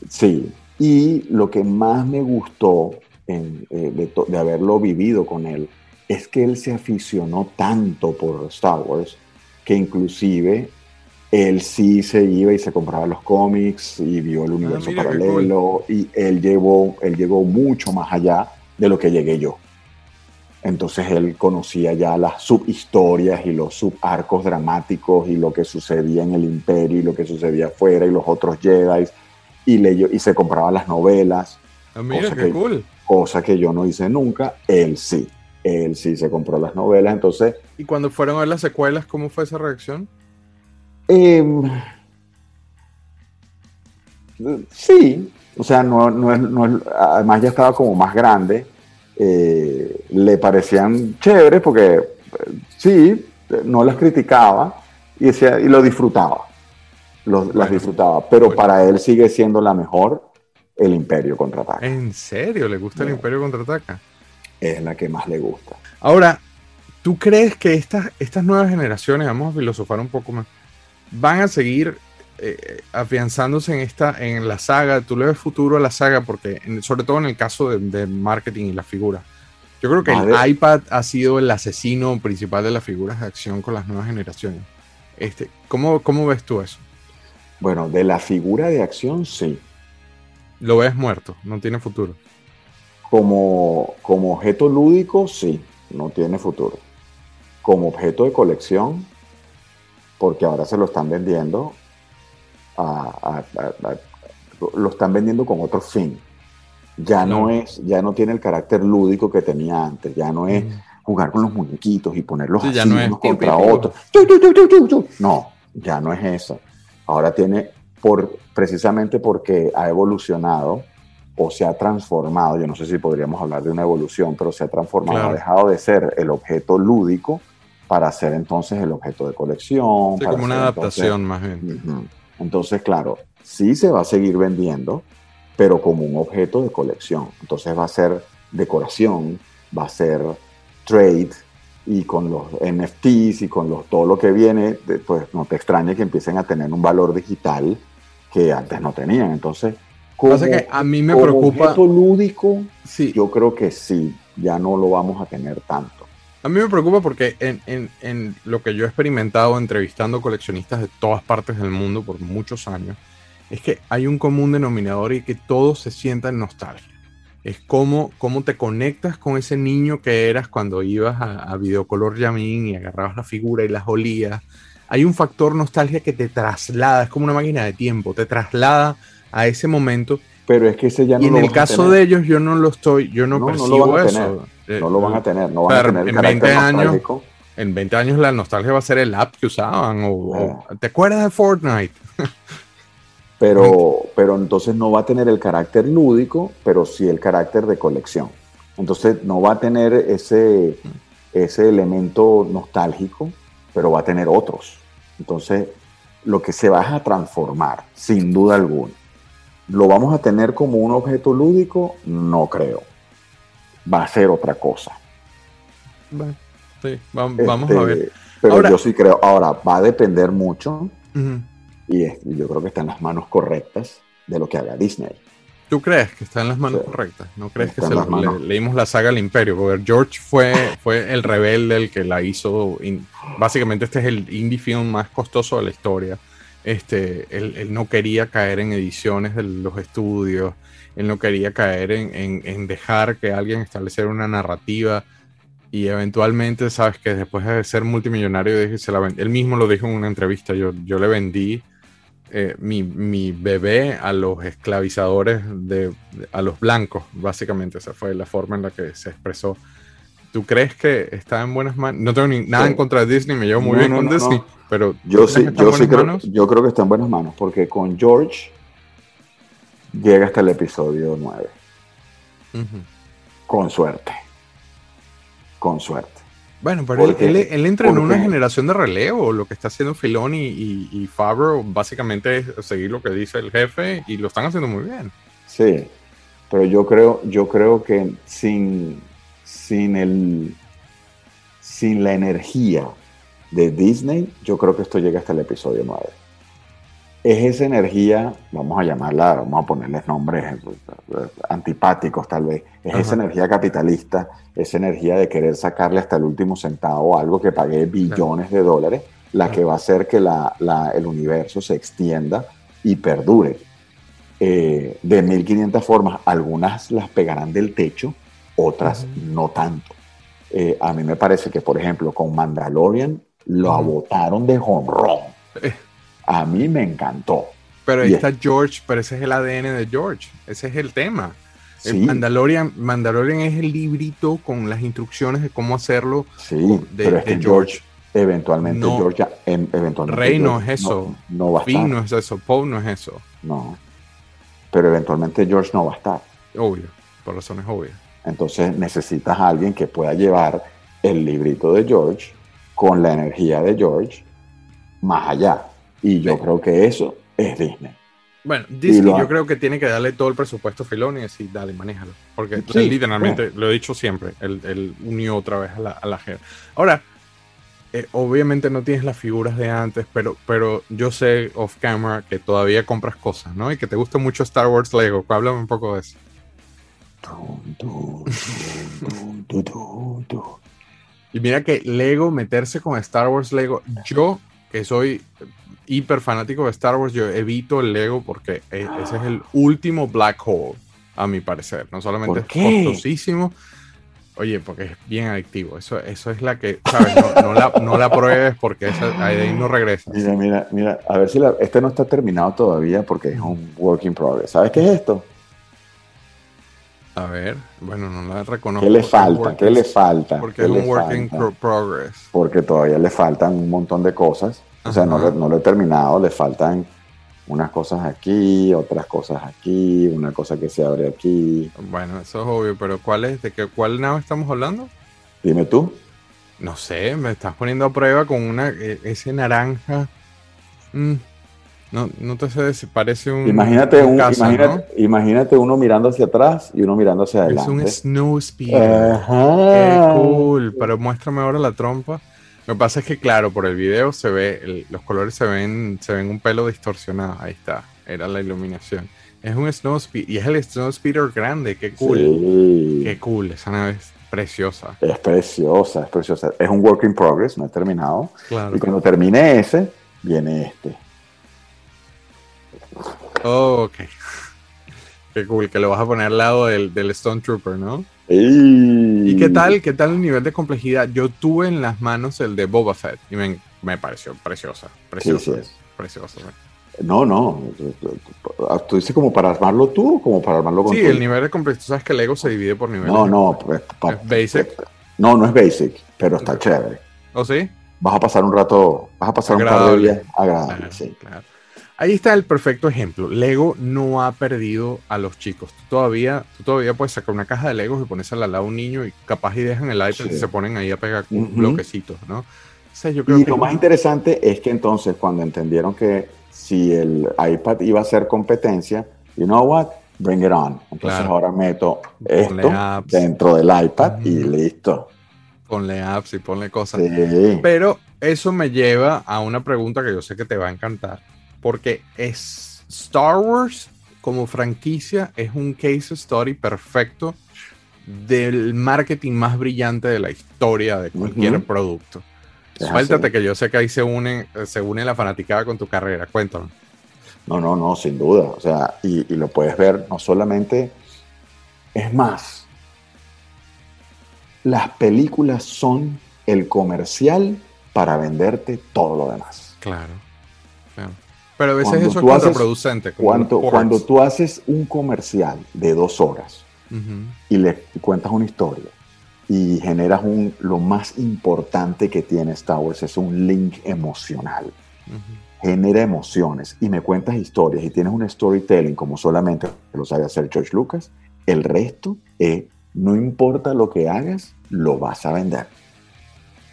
sí. Y lo que más me gustó en, eh, de, de haberlo vivido con él es que él se aficionó tanto por Star Wars que inclusive él sí se iba y se compraba los cómics y vio el ah, universo paralelo y él llevó, él llegó mucho más allá de lo que llegué yo. Entonces él conocía ya las subhistorias y los subarcos dramáticos y lo que sucedía en el imperio y lo que sucedía afuera y los otros Jedi y, leyó, y se compraba las novelas. Ah, mira, qué cool. Cosa que yo no hice nunca, él sí. Él sí se compró las novelas, entonces... ¿Y cuando fueron a ver las secuelas, cómo fue esa reacción? Em, sí, o sea, no, no, además ya estaba como más grande, eh, le parecían chéveres porque eh, sí, no las criticaba y, decía, y lo disfrutaba, las disfrutaba, pero para él sigue siendo la mejor el Imperio Contraataca. ¿En serio? ¿Le gusta el Imperio Contraataca? Es la que más le gusta. Ahora, ¿tú crees que estas, estas nuevas generaciones, vamos a filosofar un poco más, van a seguir eh, afianzándose en esta, en la saga. Tú le ves futuro a la saga porque, sobre todo en el caso de, marketing y la figura. Yo creo que el iPad ha sido el asesino principal de las figuras de acción con las nuevas generaciones. Este, ¿cómo, ¿Cómo ves tú eso? Bueno, de la figura de acción, sí. Lo ves muerto, no tiene futuro. Como, como objeto lúdico, sí, no tiene futuro. Como objeto de colección, porque ahora se lo están vendiendo, lo están vendiendo con otro fin. Ya no. es, ya no tiene el carácter lúdico que tenía antes, ya no es jugar con los muñequitos y ponerlos así unos contra otros. No, ya no es eso. Ahora tiene, por, precisamente porque ha evolucionado o se ha transformado, yo no sé si podríamos hablar de una evolución, pero se ha transformado, ha dejado de ser el objeto lúdico para ser entonces el objeto de colección. como una adaptación más bien. Entonces, claro, sí se va a seguir vendiendo, pero como un objeto de colección. Entonces va a ser decoración, va a ser trade, y con los NFTs y con los, todo lo que viene, pues no te extrañe que empiecen a tener un valor digital que antes no tenían. Entonces, como, que a mí me preocupa. Objeto lúdico, sí. yo creo que sí, ya no lo vamos a tener tanto. A mí me preocupa porque en, en, en, lo que yo he experimentado entrevistando coleccionistas de todas partes del mundo por muchos años, es que hay un común denominador y que todos se sientan nostalgia. Es cómo, cómo te conectas con ese niño que eras cuando ibas a, a Videocolor Yamin y agarrabas la figura y las olías. Hay un factor nostalgia que te traslada, es como una máquina de tiempo, te traslada a ese momento. Pero es que ese ya no y en el caso de ellos yo no lo estoy, yo no, percibo eso. Eh, no lo van a tener, no van a tener en 20 años. En 20 años la nostalgia va a ser el app que usaban. O, ¿Te acuerdas de Fortnite? pero, pero entonces no va a tener el carácter lúdico, pero sí el carácter de colección. Entonces no va a tener ese, ese elemento nostálgico, pero va a tener otros. Entonces lo que se va a transformar, sin duda alguna. ¿Lo vamos a tener como un objeto lúdico? No creo va a ser otra cosa. sí, vamos, a ver. Este, pero yo sí creo, ahora va a depender mucho y yo creo que está en las manos correctas de lo que haga Disney. ¿Tú crees que está en las manos correctas? ¿No crees que se leímos la saga del Imperio? Porque George fue, fue el rebelde el que la hizo. básicamente este es el indie film más costoso de la historia. Este, él, no quería caer en ediciones de los estudios él no quería caer en, dejar que alguien estableciera una narrativa y eventualmente, sabes que después de ser multimillonario, él mismo lo dijo en una entrevista, yo, yo le vendí eh, mi, bebé a los esclavizadores, de, a los blancos, básicamente, esa fue la forma en la que se expresó. ¿Tú crees que está en buenas manos? No tengo nada en contra de Disney, me llevo muy bien con Disney, pero yo sí, yo sí creo, yo creo que está en buenas manos, porque con George llega hasta el episodio 9. Con suerte. Con suerte. Bueno, pero él, entra en una generación de relevo. Lo que está haciendo Filoni y, y, Favreau básicamente es seguir lo que dice el jefe y lo están haciendo muy bien. Sí, pero yo creo, yo creo que sin, sin, el, sin la energía de Disney, yo creo que esto llega hasta el episodio 9 es esa energía, vamos a llamarla, vamos a ponerles nombres eh, antipáticos tal vez, es esa energía capitalista, esa energía de querer sacarle hasta el último centavo algo que pagué billones de dólares, la que va a hacer que el universo se extienda y perdure. Eh, de 1500 formas, algunas las pegarán del techo, otras no tanto. Eh, a mí me parece que, por ejemplo, con Mandalorian lo abotaron de honrón a mí me encantó. Pero ahí está George, pero ese es el ADN de George, ese es el tema. Mandalorian, Mandalorian es el librito con las instrucciones de cómo hacerlo. Sí, de, pero es que George, eventualmente George, eventualmente Rey no es eso, no, va a estar. no es eso, Poe no es eso. No, pero eventualmente George no va a estar. Obvio, por razones obvias. Entonces necesitas a alguien que pueda llevar el librito de George con la energía de George más allá. Y yo creo que eso es Disney. Bueno, Disney yo creo que tiene que darle todo el presupuesto a Filoni y decir, dale, manéjalo. Porque él literalmente, lo he dicho siempre, él, unió otra vez a la, a Ahora, eh, obviamente no tienes las figuras de antes, pero, pero yo sé off camera que todavía compras cosas, ¿no? Y que te gusta mucho Star Wars Lego. Háblame un poco de eso. Y mira que Lego, meterse con Star Wars Lego, yo que soy hiper fanático de Star Wars, yo evito el Lego porque e, ese es el último black hole, a mi parecer. No solamente es costosísimo, oye, porque es bien adictivo. Eso, eso es la que, ¿sabes? No, la, no la, pruebes porque ahí no regresa. Mira, mira, mira, a ver si la, este no está terminado todavía porque es un work in progress. ¿Sabes qué es esto? A ver, bueno, no la reconozco. ¿Qué le falta? ¿Qué le falta? Porque es un work in progress. Porque todavía le faltan un montón de cosas. O sea, no, no lo he terminado, le faltan unas cosas aquí, otras cosas aquí, una cosa que se abre aquí. Bueno, eso es obvio, pero ¿cuál es? ¿De qué, cuál nave estamos hablando? Dime tú. No sé, me estás poniendo a prueba con una e, ese naranja. Mm, no, no te sé si parece un. Imagínate, un, imagínate, uno mirando hacia atrás y uno mirando hacia adelante. Es un snow speeder. Ajá. Qué cool. Pero muéstrame ahora la trompa. Lo que pasa es que, claro, por el video se ve, los colores se ven, se ven un pelo distorsionado. Ahí está, era la iluminación. Es un Snow Speeder, y es el Snow Speeder grande, qué cool. Qué cool, esa nave es preciosa. Es preciosa, es preciosa. Es un work in progress, no he terminado. Y cuando termine ese, viene este. Oh, ok. Qué cool, que lo vas a poner al lado del, del Stone Trooper, ¿no? ¿Y qué tal, qué tal el nivel de complejidad? Yo tuve en las manos el de Boba Fett y me, me pareció preciosa, preciosa, preciosa. No, no. ¿Tú dices como para armarlo tú o como para armarlo con Sí, el nivel de complejidad. sabes que el Lego se divide por niveles. No, no. Pues, basic? No, no es basic, pero está chévere. ¿O sí? Vas a pasar un rato, vas a pasar un par de días agradables, sí. Claro. Ahí está el perfecto ejemplo. Lego no ha perdido a los chicos. Tú todavía, tú todavía puedes sacar una caja de Legos y ponerse al lado a un niño y capaz y dejan el iPad y se ponen ahí a pegar bloquecitos, ¿no? y lo más interesante es que entonces cuando entendieron que si el iPad iba a ser competencia, you know what, bring it on. Entonces ahora meto esto dentro del iPad y listo. Ponle apps y ponle cosas. Pero eso me lleva a una pregunta que yo sé que te va a encantar porque es Star Wars como franquicia es un case story perfecto del marketing más brillante de la historia de cualquier producto. Suéltate que yo sé que ahí se une, se une la fanaticada con tu carrera. Cuéntame. No, no, no, sin duda. O sea, y, y lo puedes ver no solamente. Es más, las películas son el comercial para venderte todo lo demás. Claro. Pero a veces eso es contraproducente. Cuando, cuando tú haces un comercial de dos horas y le cuentas una historia y generas un, lo más importante que tiene Star Wars es un link emocional. Genera emociones y me cuentas historias y tienes un storytelling como solamente lo sabe hacer George Lucas, el resto, es, no importa lo que hagas, lo vas a vender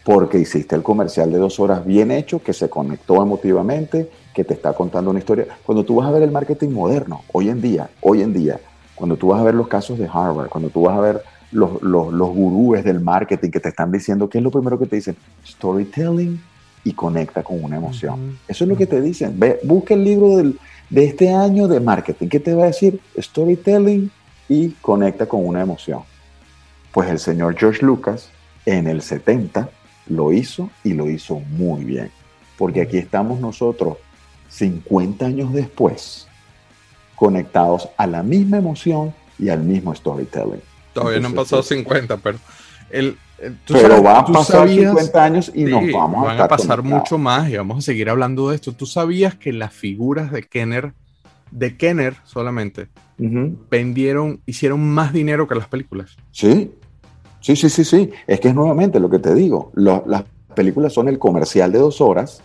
porque hiciste el comercial de dos horas bien hecho, que se conectó emotivamente, que te está contando una historia. Cuando tú vas a ver el marketing moderno, hoy en día, hoy en día, cuando tú vas a ver los casos de Harvard, cuando tú vas a ver los, los, los gurúes del marketing que te están diciendo, ¿qué es lo primero que te dicen? Storytelling y conecta con una emoción. Eso es lo que te dicen. Ve, busca el libro del, de este año de marketing. ¿Qué te va a decir? Storytelling y conecta con una emoción. Pues el señor George Lucas en el 70 lo hizo y lo hizo muy bien. Porque aquí estamos nosotros, 50 años después, conectados a la misma emoción y al mismo storytelling. Todavía no han pasado 50, pero... El, pero va a pasar 50 años y nos vamos a, van a pasar mucho más y vamos a seguir hablando de esto. ¿Tú sabías que las figuras de Kenner, de Kenner solamente, vendieron, hicieron más dinero que las películas? Sí, Sí, sí, sí, sí. Es que es nuevamente lo que te digo. las películas son el comercial de dos horas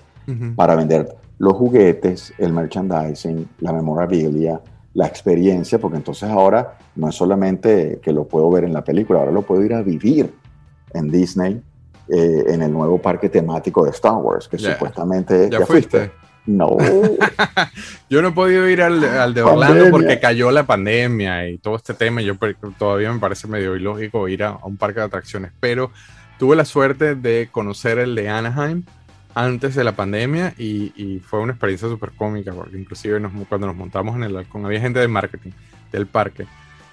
para vender los juguetes, el merchandising, la memorabilia, la experiencia, porque entonces ahora no es solamente que lo puedo ver en la película, ahora lo puedo ir a vivir en Disney, eh, en el nuevo parque temático de Star Wars, que supuestamente... ¿Ya, fuiste? No. yo no he podido ir al, de Orlando porque cayó la pandemia y todo este tema. Yo todavía me parece medio ilógico ir a, un parque de atracciones. Pero tuve la suerte de conocer el de Anaheim antes de la pandemia y, fue una experiencia súper cómica, porque inclusive cuando nos montamos en el halcón, había gente de marketing del parque.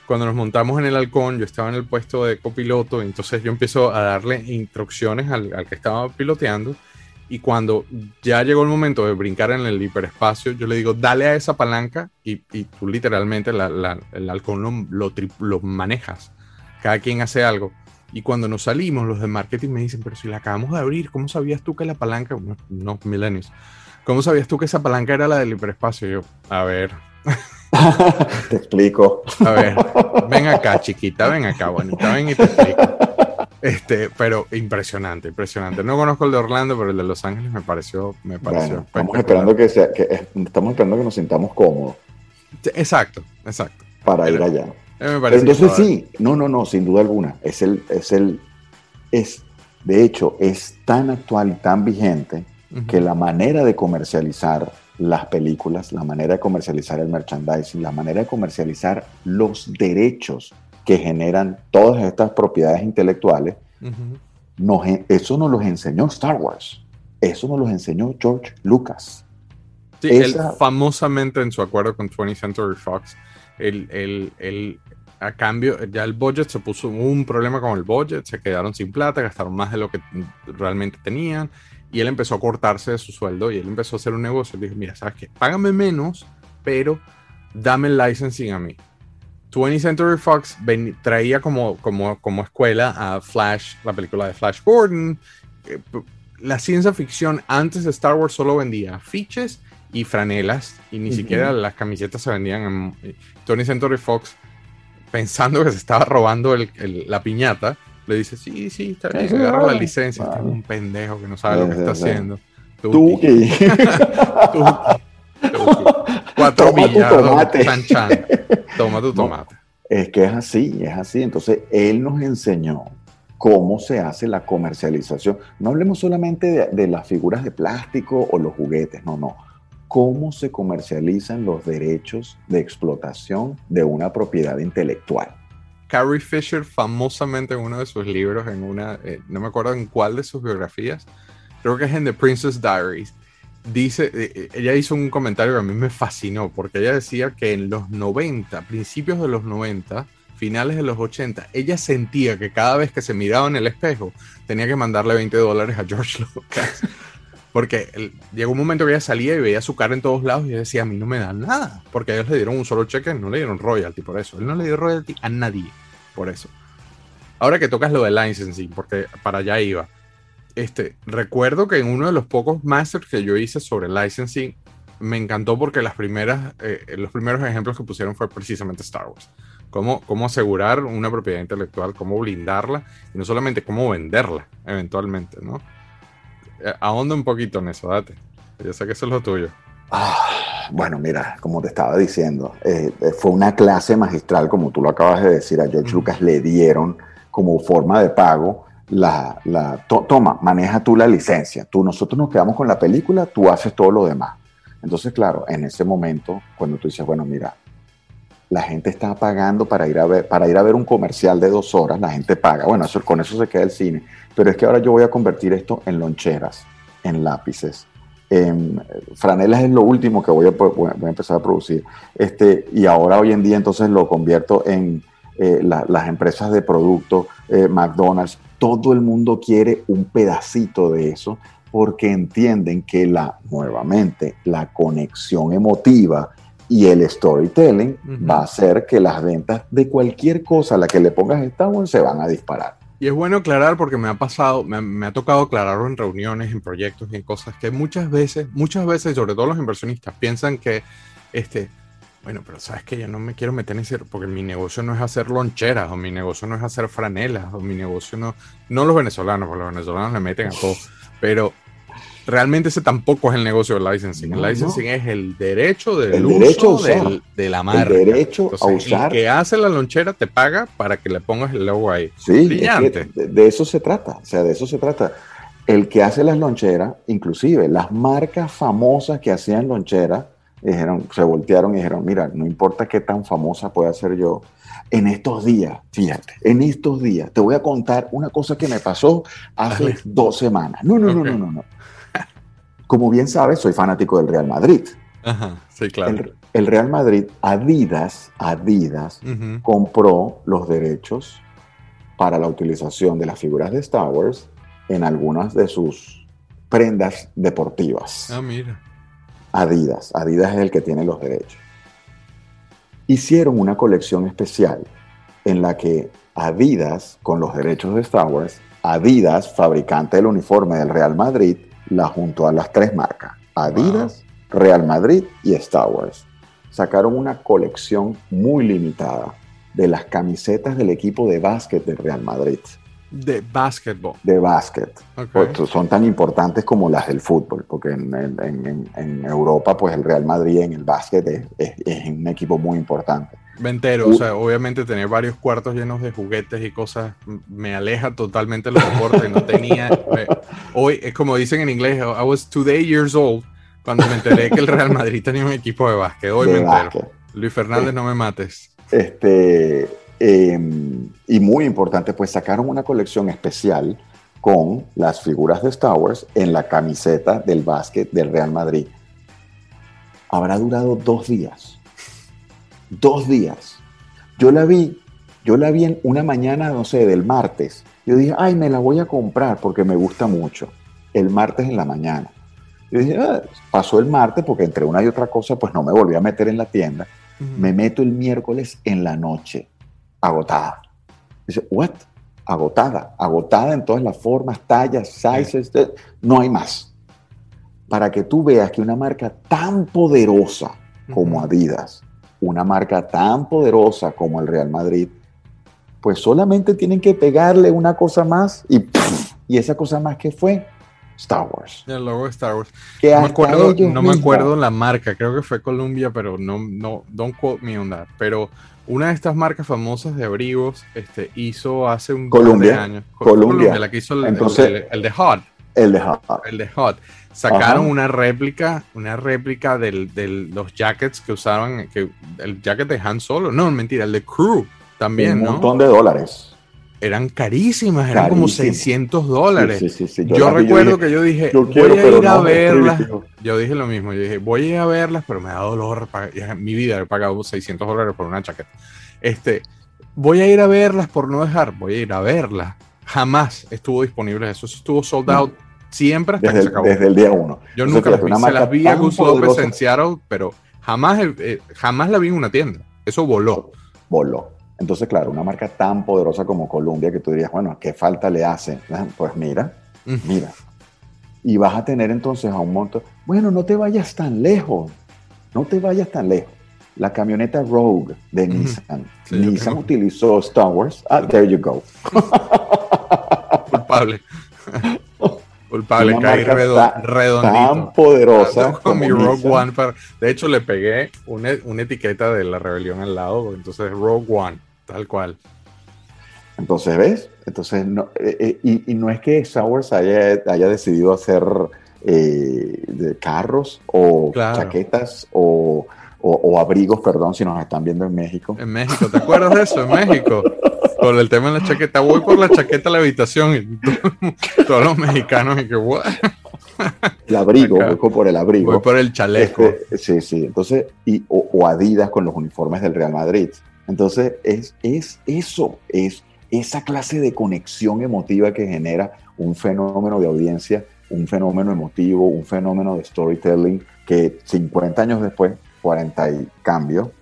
Cuando nos montamos en el halcón, yo estaba en el puesto de copiloto, entonces yo empiezo a darle instrucciones al, al que estaba piloteando y cuando ya llegó el momento de brincar en el hiperespacio, yo le digo, dale a esa palanca y, y tú literalmente el halcón lo, lo, manejas. Cada quien hace algo. Y cuando nos salimos, los de marketing me dicen, pero si la acabamos de abrir, ¿cómo sabías tú que la palanca, no, no milenios, ¿cómo sabías tú que esa palanca era la del hiperespacio? Y yo, a ver. te explico. A ver, ven acá, chiquita, ven acá, bonita, ven y te explico. Este, pero impresionante, impresionante. No conozco el de Orlando, pero el de Los Ángeles me pareció, me pareció. estamos esperando que, sea, que estamos esperando que nos sintamos cómodos. Exacto, exacto. Para ir allá. Entonces sí, no, no, no, sin duda alguna. Es el, es el, es, de hecho, es tan actual y tan vigente que la manera de comercializar las películas, la manera de comercializar el merchandising, la manera de comercializar los derechos que generan todas estas propiedades intelectuales, eso nos los enseñó Star Wars. Eso nos los enseñó George Lucas. Sí, él famosamente en su acuerdo con 20th Century Fox, el, a cambio, ya el budget se puso un problema con el budget, se quedaron sin plata, gastaron más de lo que realmente tenían, y él empezó a cortarse de su sueldo y él empezó a hacer un negocio. Le dije, mira, ¿sabes qué? Págame menos, pero dame el licensing a mí. 20th Century Fox traía como, como, como escuela a Flash, la película de Flash Gordon. Eh, la ciencia ficción antes de Star Wars solo vendía afiches y franelas y ni siquiera las camisetas se vendían en 20th Century Fox pensando que se estaba robando la piñata le dice sí sí está bien, agarra la licencia es un pendejo que no sabe lo que está haciendo Toma Toma tu tomate. es que es así, es así. Entonces, él nos enseñó cómo se hace la comercialización. No hablemos solamente de, las figuras de plástico o los juguetes, no, no. Cómo se comercializan los derechos de explotación de una propiedad intelectual. Carrie Fisher, famosamente en uno de sus libros, en una, eh, no me acuerdo en cuál de sus biografías, creo que es en The Princess Diaries, dice, eh, eh, ella hizo un comentario que a mí me fascinó, porque ella decía que en los 90, principios de los 90, finales de los 80, ella sentía que cada vez que se miraba en el espejo tenía que mandarle 20 dólares a George Lucas. Porque llegó un momento que ella salía y veía su cara en todos lados y decía, a mí no me dan nada. Porque ellos le dieron un solo cheque, no le dieron royalty por eso. Él no le dio royalty a nadie por eso. Ahora que tocas lo de licensing, porque para allá iba este, recuerdo que en uno de los pocos masters que yo hice sobre licensing, me encantó porque las primeras, eh, los primeros ejemplos que pusieron fue precisamente Star Wars. Cómo, cómo asegurar una propiedad intelectual, cómo blindarla y no solamente cómo venderla eventualmente, ¿no? Eh, ahonda un poquito en eso, date. Yo sé que eso es lo tuyo. Ah, bueno, mira, como te estaba diciendo, eh, fue una clase magistral, como tú lo acabas de decir, a George Lucas le dieron como forma de pago la, la toma, maneja tú la licencia, tú, nosotros nos quedamos con la película, tú haces todo lo demás. Entonces, claro, en ese momento, cuando tú dices, bueno, mira, la gente está pagando para ir a ver, para ir a ver un comercial de dos horas, la gente paga. Bueno, con eso se queda el cine. Pero es que ahora yo voy a convertir esto en loncheras, en lápices. En, franelas es lo último que voy a, voy a, empezar a producir. Este, y ahora hoy en día entonces lo convierto en eh, las empresas de productos, eh, McDonald's, todo el mundo quiere un pedacito de eso porque entienden que la, nuevamente, la conexión emotiva y el storytelling va a hacer que las ventas de cualquier cosa a la que le pongas Wars se van a disparar. Y es bueno aclarar porque me ha pasado, me, me, ha tocado aclararlo en reuniones, en proyectos y en cosas que muchas veces, muchas veces, sobre todo los inversionistas, piensan que este, bueno, pero sabes que yo no me quiero meter en ese, porque mi negocio no es hacer loncheras, o mi negocio no es hacer franelas, o mi negocio no, no los venezolanos, porque los venezolanos le meten a todo, pero realmente ese tampoco es el negocio del licensing. el licensing es el derecho del uso de la marca. El derecho a usar. El que hace la lonchera te paga para que le pongas el logo ahí. Sí, de, de, eso se trata. O sea, de eso se trata. El que hace las loncheras, inclusive las marcas famosas que hacían loncheras, dijeron, se voltearon y dijeron, mira, no importa qué tan famosa pueda ser yo, en estos días, fíjate, en estos días, te voy a contar una cosa que me pasó hace Dale. dos semanas. No, no, no, no, no, no. Como bien sabes, soy fanático del Real Madrid. Ajá, sí, claro. El, el Real Madrid, Adidas, Adidas, compró los derechos para la utilización de las figuras de Star Wars en algunas de sus prendas deportivas. Ah, mira. Adidas. Adidas es el que tiene los derechos. Hicieron una colección especial en la que Adidas, con los derechos de Star Wars, Adidas, fabricante del uniforme del Real Madrid, la juntó a las tres marcas. Adidas, Real Madrid y Star Wars. Sacaron una colección muy limitada de las camisetas del equipo de básquet del Real Madrid. De basketball. De básquet. Ok. Pues, son tan importantes como las del fútbol, porque en, en- en- Europa, pues el Real Madrid en el básquet es, es- es un equipo muy importante. Me entero, Uh. o sea, obviamente tener varios cuartos llenos de juguetes y cosas me aleja totalmente los deportes. No tenía. hoy, es como dicen en inglés, I was today years old cuando me enteré que el Real Madrid tenía un equipo de básquet. Hoy de me entero. básquet. Luis Fernández, no me mates. Este, eh, y muy importante, pues sacaron una colección especial con las figuras de Star Wars en la camiseta del básquet del Real Madrid. Habrá durado dos días. Dos días. Yo la vi, yo la vi en una mañana, no sé, del martes. Yo dije, ay, me la voy a comprar porque me gusta mucho. El martes en la mañana. Yo dije, "Ah", pasó el martes porque entre una y otra cosa, pues no me volví a meter en la tienda. Me meto el miércoles en la noche, agotada. Dice, ¿what? Agotada, agotada en todas las formas, tallas, sizes, de- no hay más. Para que tú veas que una marca tan poderosa como. Adidas, una marca tan poderosa como el Real Madrid, pues solamente tienen que pegarle una cosa más y, y esa cosa más que fue Star Wars. El logo de Star Wars. Que No me acuerdo, no me acuerdo la marca, creo que fue Columbia, pero no, no, don't quote me on that. Pero una de estas marcas famosas de abrigos este, hizo hace un par de años. Co- Columbia. la que hizo el, Entonces- el, el de Hot. El de Hot. El de Hot. Sacaron Ajá. una réplica, una réplica de los jackets que usaban, que, el jacket de Han Solo. No, mentira, el de Crew también, un ¿no? montón de dólares. Eran carísimas, eran como Carísimas. 600 dólares. Sí, sí, sí, sí. Yo, recuerdo dije, que yo dije, yo voy a ir a verlas. Yo dije lo mismo, yo dije, voy a ir a verlas, pero me da dolor. mi vida he pagado 600 dólares por una chaqueta. Este, voy a ir a verlas por no dejar, voy a ir a verlas. Jamás estuvo disponible eso, estuvo sold out siempre hasta Desde que se el, acabó. desde el día uno. Yo Entonces, nunca las vi, se las vi a Gus López poderosa en Seattle, pero jamás, eh, jamás la vi en una tienda. Eso voló. Voló. Entonces, claro, una marca tan poderosa como Columbia que tú dirías, bueno, ¿qué falta le hace? Ah, Pues mira, Mm. mira. Y vas a tener entonces a un montón. Bueno, no te vayas tan lejos. No te vayas tan lejos. La camioneta Rogue de. Nissan. Sí, Nissan utilizó Star Wars. Ah, there you go. Culpable. Culpable, Una caí tan- redondito. Tan poderosa. Con como mi Rogue Nissan. One. para- De hecho, le pegué una, una etiqueta de la rebelión al lado. Entonces, Rogue One, tal cual. Entonces, ¿ves? Entonces, no, eh, eh, y, y no es que Star Wars haya, haya decidido hacer eh, de carros o Claro. chaquetas o, o- o abrigos, perdón, si nos están viendo en México. En México, ¿te acuerdas de eso? En México. Por el tema de la chaqueta. Voy por la chaqueta a la habitación y todos los mexicanos y que "What?". El abrigo, Acá. voy por el abrigo. voy por el chaleco. Este, sí, sí. Entonces, y, o, o Adidas con los uniformes del Real Madrid. Entonces, es, es eso, es esa clase de conexión emotiva que genera un fenómeno de audiencia, un fenómeno emotivo, un fenómeno de storytelling que 50 años después, 40 y cambio,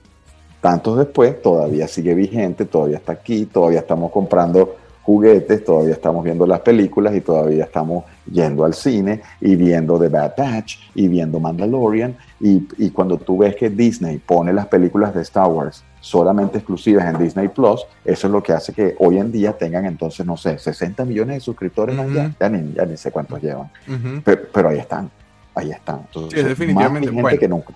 tantos después, todavía sigue vigente, todavía está aquí, todavía estamos comprando juguetes, todavía estamos viendo las películas y todavía estamos yendo al cine y viendo The Bad Batch y viendo Mandalorian y, y cuando tú ves que Disney pone las películas de Star Wars solamente exclusivas en Disney Plus, eso es lo que hace que hoy en día tengan entonces, no sé, 60 millones de suscriptores, ¿no? Ujú. ya, ya, ni, ya ni sé cuántos llevan, pero, pero ahí están, ahí están. Entonces, Sí, definitivamente. Más Bueno. que nunca.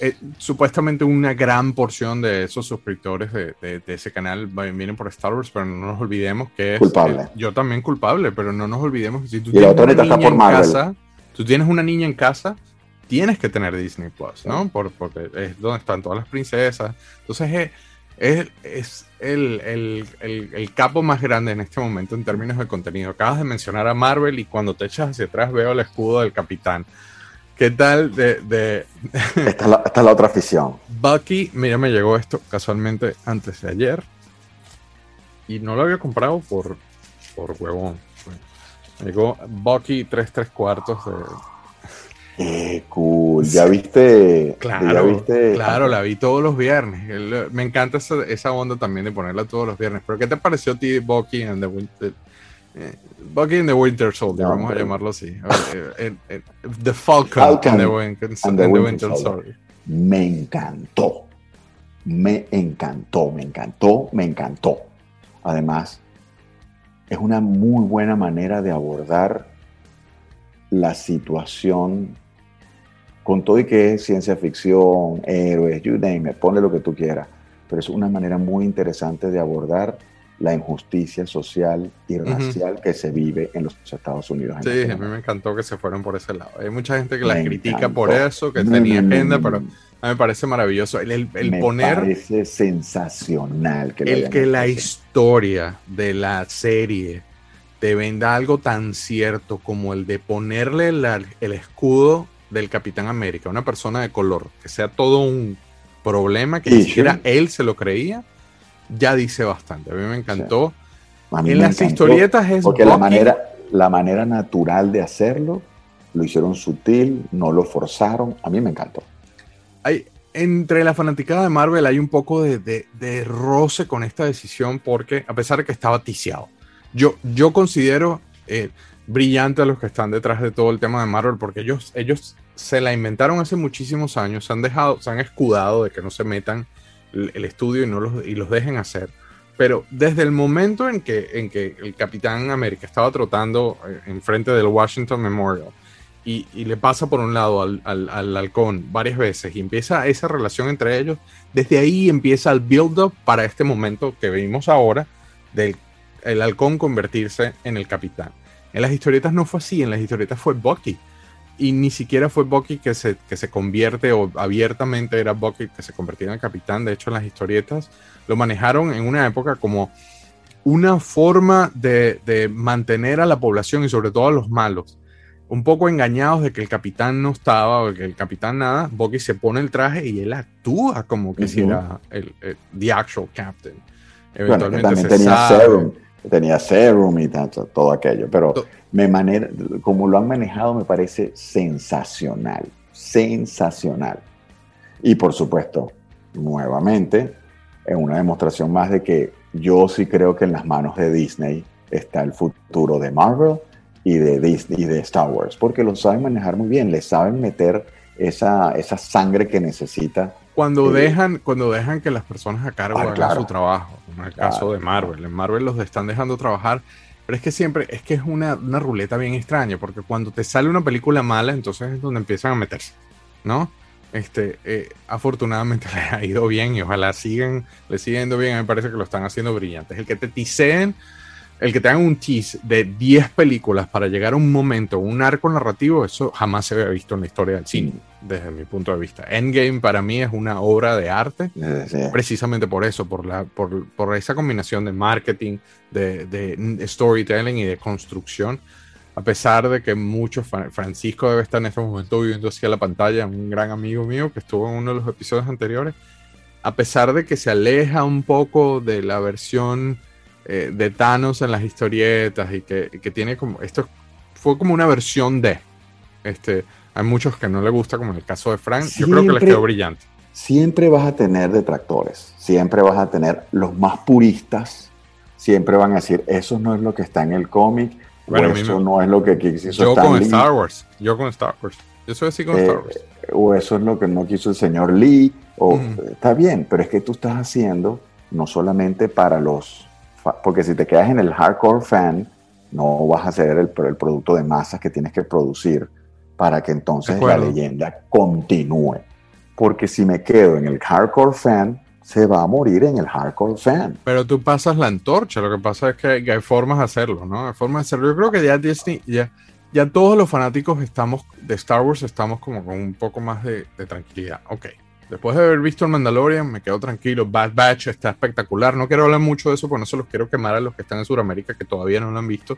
Eh, supuestamente una gran porción de esos suscriptores de, de- de ese canal vienen por Star Wars, pero no nos olvidemos que es... Culpable. eh, yo también culpable, pero no nos olvidemos que si tú Y tienes una niña por en Marvel. casa, tú tienes una niña en casa, tienes que tener Disney Plus, ¿no? Por- porque es donde están todas las princesas. Entonces, eh, es, es el, el, el, el, capo más grande en este momento en términos de contenido. Acabas de mencionar a Marvel y cuando te echas hacia atrás veo el escudo del capitán. ¿Qué tal de...? de... esta, es la, esta, es la, otra afición. Bucky, mira, me llegó esto casualmente antes de ayer. Y no lo había comprado por, por huevón. Me llegó Bucky 3 3 cuartos de... Qué cool. ¿Ya viste? Claro, ¿ya viste? claro, la vi todos los viernes. Me encanta esa, esa, onda también de ponerla todos los viernes. Pero ¿qué te pareció a ti Bucky and the Winter? Eh, Bucky and the Winter Soldier, no, vamos pero... a llamarlo así. Eh, eh, eh, the Falcon, Falcon and the, Winter, and the Winter, Winter Soldier. Me encantó. Me encantó, me encantó, me encantó. Además, es una muy buena manera de abordar la situación con todo y que es ciencia ficción, héroes, you name it, ponle lo que tú quieras, pero es una manera muy interesante de abordar la injusticia social y racial uh -huh. que se vive en los Estados Unidos. Sí, a mí me encantó que se fueran por ese lado. Hay mucha gente que me la critica encantó. por eso, que no, tenía no, agenda, no, pero a mí me parece maravilloso. El, el, el me poner... parece sensacional. Que el que la historia de la serie te venda algo tan cierto como el de ponerle la, el escudo del Capitán América, una persona de color, que sea todo un problema, que ni siquiera él se lo creía, ya dice bastante. A mí me encantó. Sí. Mí en me las encantó historietas es porque la manera, la manera natural de hacerlo lo hicieron sutil, no lo forzaron. A mí me encantó. Hay, entre la fanaticada de Marvel hay un poco de, de, de, roce con esta decisión porque a pesar de que estaba ticiado, yo, yo considero eh, brillante a los que están detrás de todo el tema de Marvel porque ellos, ellos se la inventaron hace muchísimos años, se han dejado, se han escudado de que no se metan el, estudio y, no los, y los dejen hacer. Pero desde el momento en que, en que el Capitán América estaba trotando eh, enfrente del Washington Memorial y, y, le pasa por un lado al, al, al, halcón varias veces y empieza esa relación entre ellos, desde ahí empieza el build-up para este momento que vimos ahora del el halcón convertirse en el capitán. En las historietas no fue así, en las historietas fue Bucky y ni siquiera fue Bucky que se, que se convierte o abiertamente era Bucky que se convertía en el capitán. De hecho, en las historietas lo manejaron en una época como una forma de, de, mantener a la población y sobre todo a los malos un poco engañados de que el capitán no estaba o que el capitán nada. Bucky se pone el traje y él actúa como que uh -huh. si era el, el, the actual captain. Eventualmente bueno, también tenía sabe. serum, tenía serum y tanto, todo aquello, pero me manera, como lo han manejado me parece sensacional, sensacional. Y por supuesto, nuevamente, es una demostración más de que yo sí creo que en las manos de Disney está el futuro de Marvel y de Disney y de Star Wars, porque lo saben manejar muy bien, le saben meter esa, esa sangre que necesita. Cuando, eh, dejan, cuando dejan que las personas a cargo ah, hagan claro. su trabajo, como en el claro, caso de Marvel, en Marvel los están dejando trabajar, pero es que siempre, es que es una, una ruleta bien extraña, porque cuando te sale una película mala, entonces es donde empiezan a meterse, ¿no? Este, eh, afortunadamente les ha ido bien y ojalá sigan, le siguen yendo bien, a mí me parece que lo están haciendo brillantes. El que te ticeen el que te hagan un tease de 10 películas para llegar a un momento, un arco narrativo, eso jamás se había visto en la historia del cine, desde mi punto de vista. Endgame para mí es una obra de arte, sí. precisamente por eso, por, la, por, por, esa combinación de marketing, de, de, storytelling y de construcción. A pesar de que muchos, Francisco debe estar en este momento viendo hacia la pantalla, un gran amigo mío que estuvo en uno de los episodios anteriores, a pesar de que se aleja un poco de la versión eh, de Thanos en las historietas y que, que, tiene como. Esto fue como una versión de. Este, hay muchos que no le gusta, como en el caso de Frank. Siempre, Yo creo que les quedó brillante. Siempre vas a tener detractores. Siempre vas a tener los más puristas. Siempre van a decir, eso no es lo que está en el cómic. Bueno, o eso me... no es lo que quiso Yo con. Star Wars. Yo con Star Wars. Yo soy así con eh, Star Wars. O eso es lo que no quiso el señor Lee. O mm. está bien, pero es que tú estás haciendo no solamente para los porque si te quedas en el hardcore fan, no vas a ser el, el producto de masas que tienes que producir para que entonces la leyenda continúe. Porque si me quedo en el hardcore fan, se va a morir en el hardcore fan. Pero tú pasas la antorcha, lo que pasa es que hay formas de hacerlo, ¿no? Hay formas de hacerlo. Yo creo que ya Disney, ya, ya todos los fanáticos estamos de Star Wars estamos como con un poco más de, de tranquilidad. Ok, Después de haber visto el Mandalorian, me quedo tranquilo. Bad Batch está espectacular. No quiero hablar mucho de eso porque no se los quiero quemar a los que están en Sudamérica que todavía no lo han visto.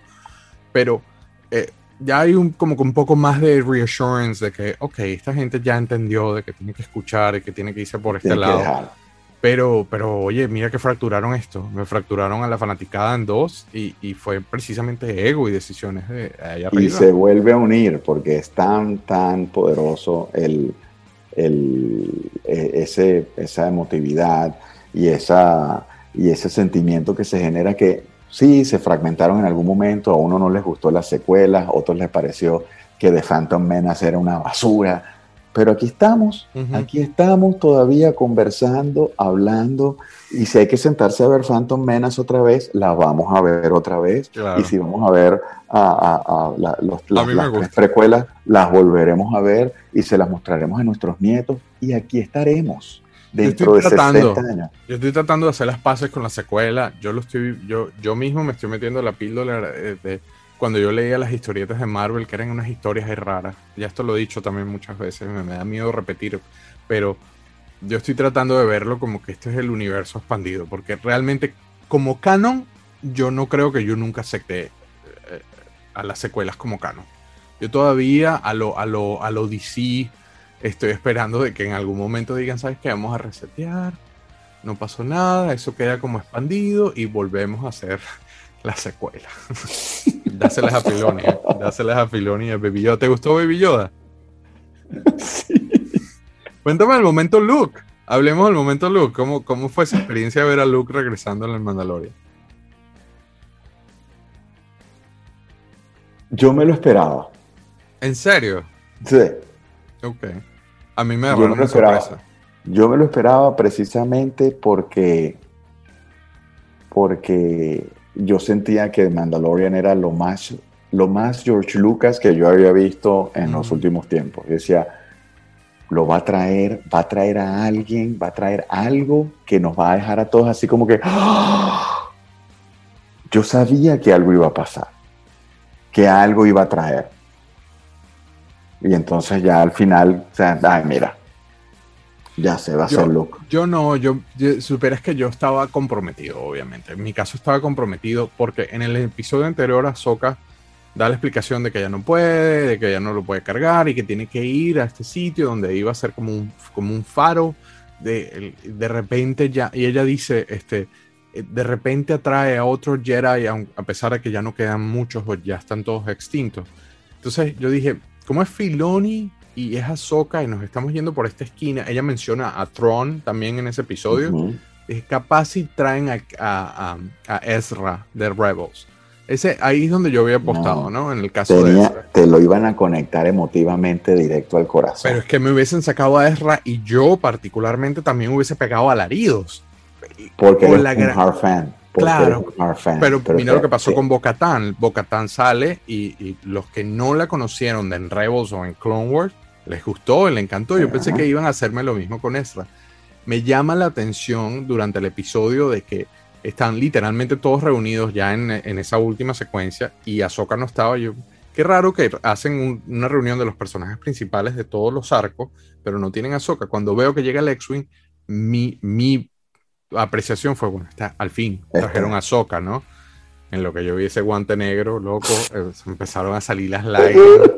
Pero eh, ya hay un, como que un poco más de reassurance de que, ok, esta gente ya entendió de que tiene que escuchar y que tiene que irse por este lado. Pero, pero oye, mira que fracturaron esto. Me fracturaron a la fanaticada en dos y, y fue precisamente ego y decisiones de allá arriba. Y se vuelve a unir porque es tan, tan poderoso el, el, e, ese, esa emotividad y, esa, y ese sentimiento que se genera que sí, se fragmentaron en algún momento, a uno no les gustó las secuelas, a otros les pareció que The Phantom Menace era una basura, pero aquí estamos, aquí estamos todavía conversando, hablando, y si hay que sentarse a ver Phantom Menace otra vez, la vamos a ver otra vez. Y si vamos a ver a, los, las, precuelas, las volveremos a ver y se las mostraremos a nuestros nietos, y aquí estaremos. Dentro de tratando, 60 años. Yo estoy tratando de hacer las paces con la secuela. Yo lo estoy, yo, yo mismo me estoy metiendo la píldora de cuando yo leía las historietas de Marvel, que eran unas historias raras, ya esto lo he dicho también muchas veces, me, da miedo repetir, pero yo estoy tratando de verlo como que este es el universo expandido, porque realmente como canon, yo no creo que yo nunca acepte eh, a las secuelas como canon. Yo todavía a lo, a lo, a lo DC estoy esperando de que en algún momento digan, ¿sabes qué? Vamos a resetear, no pasó nada, eso queda como expandido y volvemos a hacer la secuela. dáselas a Filoni, dáselas a Filoni y a Baby Yoda. ¿Te gustó Baby Yoda? Sí. Cuéntame el momento Luke. Hablemos del momento Luke. ¿Cómo, ¿Cómo fue esa experiencia de ver a Luke regresando en el Mandalorian? Yo me lo esperaba. ¿En serio? Sí. Ok. A mí me da una sorpresa. Yo me lo esperaba precisamente porque porque yo sentía que Mandalorian era lo más, lo más George Lucas que yo había visto en los últimos tiempos. Yo decía, lo va a traer, va a traer a alguien, va a traer algo que nos va a dejar a todos así como que... ¡Ah! Yo sabía que algo iba a pasar, que algo iba a traer. Y entonces ya al final, o sea, ay, mira, ya se va a hacer loco. Yo no, yo, superes que yo estaba comprometido, obviamente. En mi caso estaba comprometido porque en el episodio anterior Ahsoka da la explicación de que ya no puede, de que ya no lo puede cargar y que tiene que ir a este sitio donde iba a ser como un, como un faro. De, de repente ya, y ella dice, este, eh, de repente atrae a otro Jedi, a, pesar de que ya no quedan muchos o ya están todos extintos. Entonces yo dije, ¿cómo es Filoni y es Ahsoka y nos estamos yendo por esta esquina. Ella menciona a Tron también en ese episodio. Es capaz si traen a, Ezra de Rebels. Ese, ahí es donde yo había apostado, ¿no? En el caso de Ezra. Te lo iban a conectar emotivamente directo al corazón. Pero es que me hubiesen sacado a Ezra y yo particularmente también hubiese pegado alaridos. Porque eres la un hard fan. Claro, pero, mira lo que pasó con Bocatán. Bocatán sale y, y, los que no la conocieron de en Rebels o en Clone Wars les gustó, les encantó. Yo pensé que iban a hacerme lo mismo con Ezra. Me llama la atención durante el episodio de que están literalmente todos reunidos ya en, esa última secuencia y Ahsoka no estaba. Yo, qué raro que hacen una reunión de los personajes principales de todos los arcos, pero no tienen a Ahsoka. Cuando veo que llega el X-Wing, mi, mi apreciación fue, bueno, está, al fin trajeron a Ahsoka, ¿no? En lo que yo vi ese guante negro, loco, eh, empezaron a salir las lágrimas.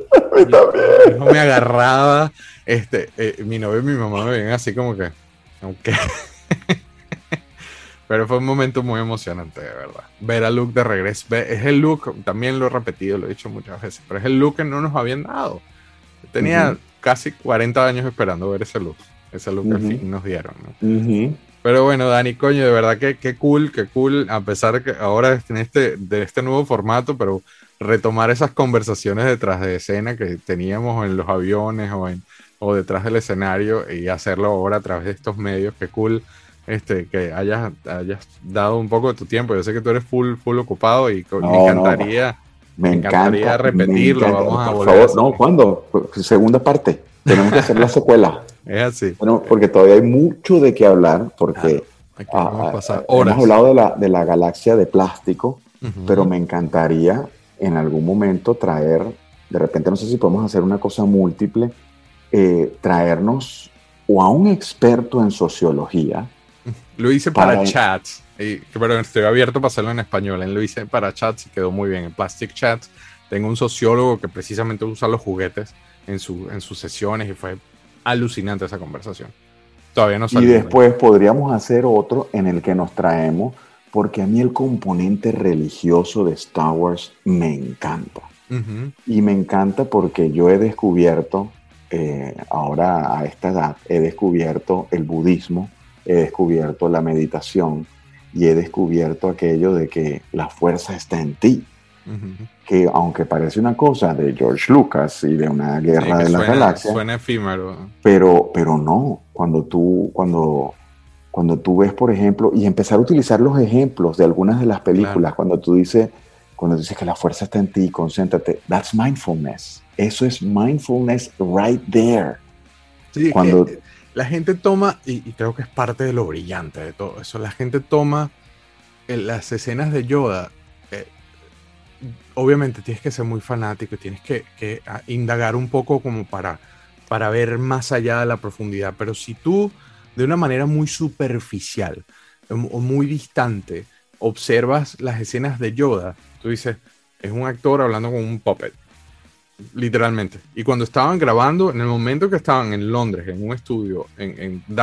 No me agarraba. Este, eh, mi novio y mi mamá me ven así como que, aunque. Pero fue un momento muy emocionante, de verdad. Ver a Luke de regreso. Es el look, también lo he repetido, lo he dicho muchas veces, pero es el look que no nos habían dado. Tenía casi 40 años esperando ver ese look. Ese look que al fin nos dieron. Pero bueno, Dani, coño, de verdad que, qué cool, qué cool, a pesar de que ahora en este, de este nuevo formato, pero retomar esas conversaciones detrás de escena que teníamos en los aviones o, en, o detrás del escenario y hacerlo ahora a través de estos medios, qué cool este, que hayas, hayas dado un poco de tu tiempo. Yo sé que tú eres full, full ocupado y me encantaría, me, encantaría repetirlo. Vamos a favor, no, ¿cuándo? Segunda parte. Tenemos que hacer la secuela. Es así. Bueno, porque todavía hay mucho de qué hablar, porque ah, ah, hemos hablado de la, de la galaxia de plástico, pero me encantaría en algún momento traer, de repente no sé si podemos hacer una cosa múltiple, eh, traernos o a un experto en sociología. Lo hice para, chats, pero estoy abierto para hacerlo en español. Lo hice para chats y quedó muy bien. En Plastic Chats tengo un sociólogo que precisamente usa los juguetes en, su, en sus sesiones y fue alucinante esa conversación. Todavía no salió. Y después podríamos hacer otro en el que nos traemos, porque a mí el componente religioso de Star Wars me encanta. Y me encanta porque yo he descubierto, eh, ahora a esta edad, he descubierto el budismo, he descubierto la meditación y he descubierto aquello de que la fuerza está en ti que aunque parece una cosa de George Lucas y de una guerra de la galaxia, suena efímero. Pero, pero no, cuando tú, cuando, cuando tú ves, por ejemplo, y empezar a utilizar los ejemplos de algunas de las películas, cuando tú dices, cuando dices que la fuerza está en ti, concéntrate, that's mindfulness. Eso es mindfulness right there. Sí, cuando la gente toma, y, y, creo que es parte de lo brillante de todo eso, la gente toma las escenas de Yoda obviamente tienes que ser muy fanático y tienes que, ah, indagar un poco como para, para ver más allá de la profundidad. Pero si tú, de una manera muy superficial o muy distante, observas las escenas de Yoda, tú dices, es un actor hablando con un puppet. Literalmente. Y cuando estaban grabando, en el momento que estaban en Londres, en un estudio, en, en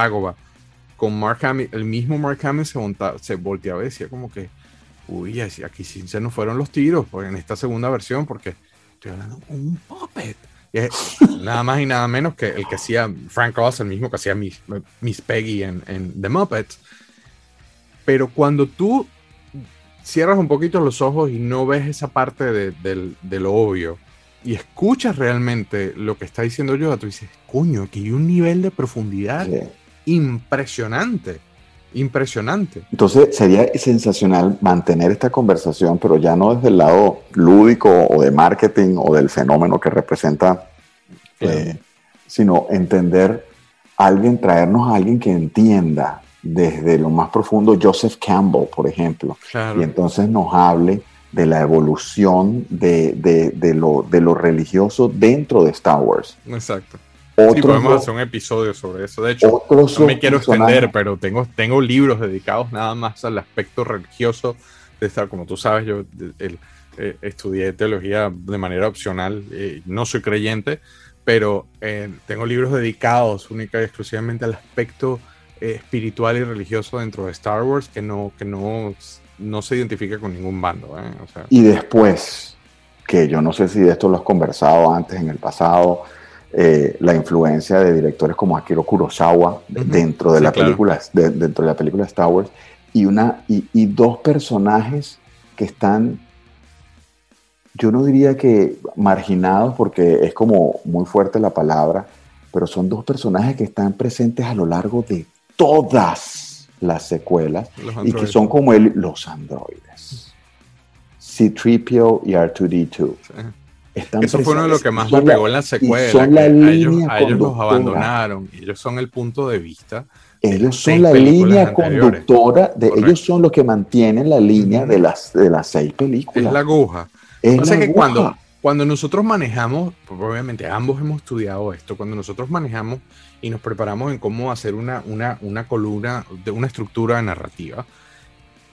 con Mark Hamill, el mismo Mark Hamill se, se volteaba y decía como que, uy, aquí sí se nos fueron los tiros pues, en esta segunda versión, porque estoy hablando con un puppet. nada más y nada menos que el que hacía Frank Oz, el mismo que hacía Miss, Miss Peggy en, en, The Muppets. Pero cuando tú cierras un poquito los ojos y no ves esa parte de, lo obvio y escuchas realmente lo que está diciendo yo, tú dices, coño, aquí hay un nivel de profundidad impresionante impresionante. Entonces sería sensacional mantener esta conversación, pero ya no desde el lado lúdico o de marketing o del fenómeno que representa, eh, sino entender a alguien, traernos a alguien que entienda desde lo más profundo, Joseph Campbell, por ejemplo, y entonces nos hable de la evolución de, de, lo, de lo religioso dentro de Star Wars. Exacto sí, podemos hacer un episodio sobre eso. De hecho, no me quiero extender, pero tengo, tengo libros dedicados nada más al aspecto religioso de estar. Como tú sabes, yo eh, estudié teología de manera opcional, eh, no soy creyente, pero eh, tengo libros dedicados única y exclusivamente al aspecto espiritual y religioso dentro de Star Wars que no, que no, no se identifica con ningún bando. y después, que yo no sé si de esto lo has conversado antes en el pasado, eh, la influencia de directores como Akira Kurosawa dentro, de la película, dentro de la película Star Wars y, una, y, dos personajes que están, yo no diría que marginados porque es como muy fuerte la palabra, pero son dos personajes que están presentes a lo largo de todas las secuelas y que son como el, los androides. C-3PO y R2D2. Eso fue uno de lo que más me pegó en la secuela. ellos, los abandonaron. Ellos son el punto de vista. Ellos son la línea conductora, de, ellos son los que mantienen la línea de las, de las seis películas. Es la aguja. Es que cuando, cuando nosotros manejamos, pues, obviamente ambos hemos estudiado esto, cuando nosotros manejamos y nos preparamos en cómo hacer una, una, una columna, de una estructura narrativa,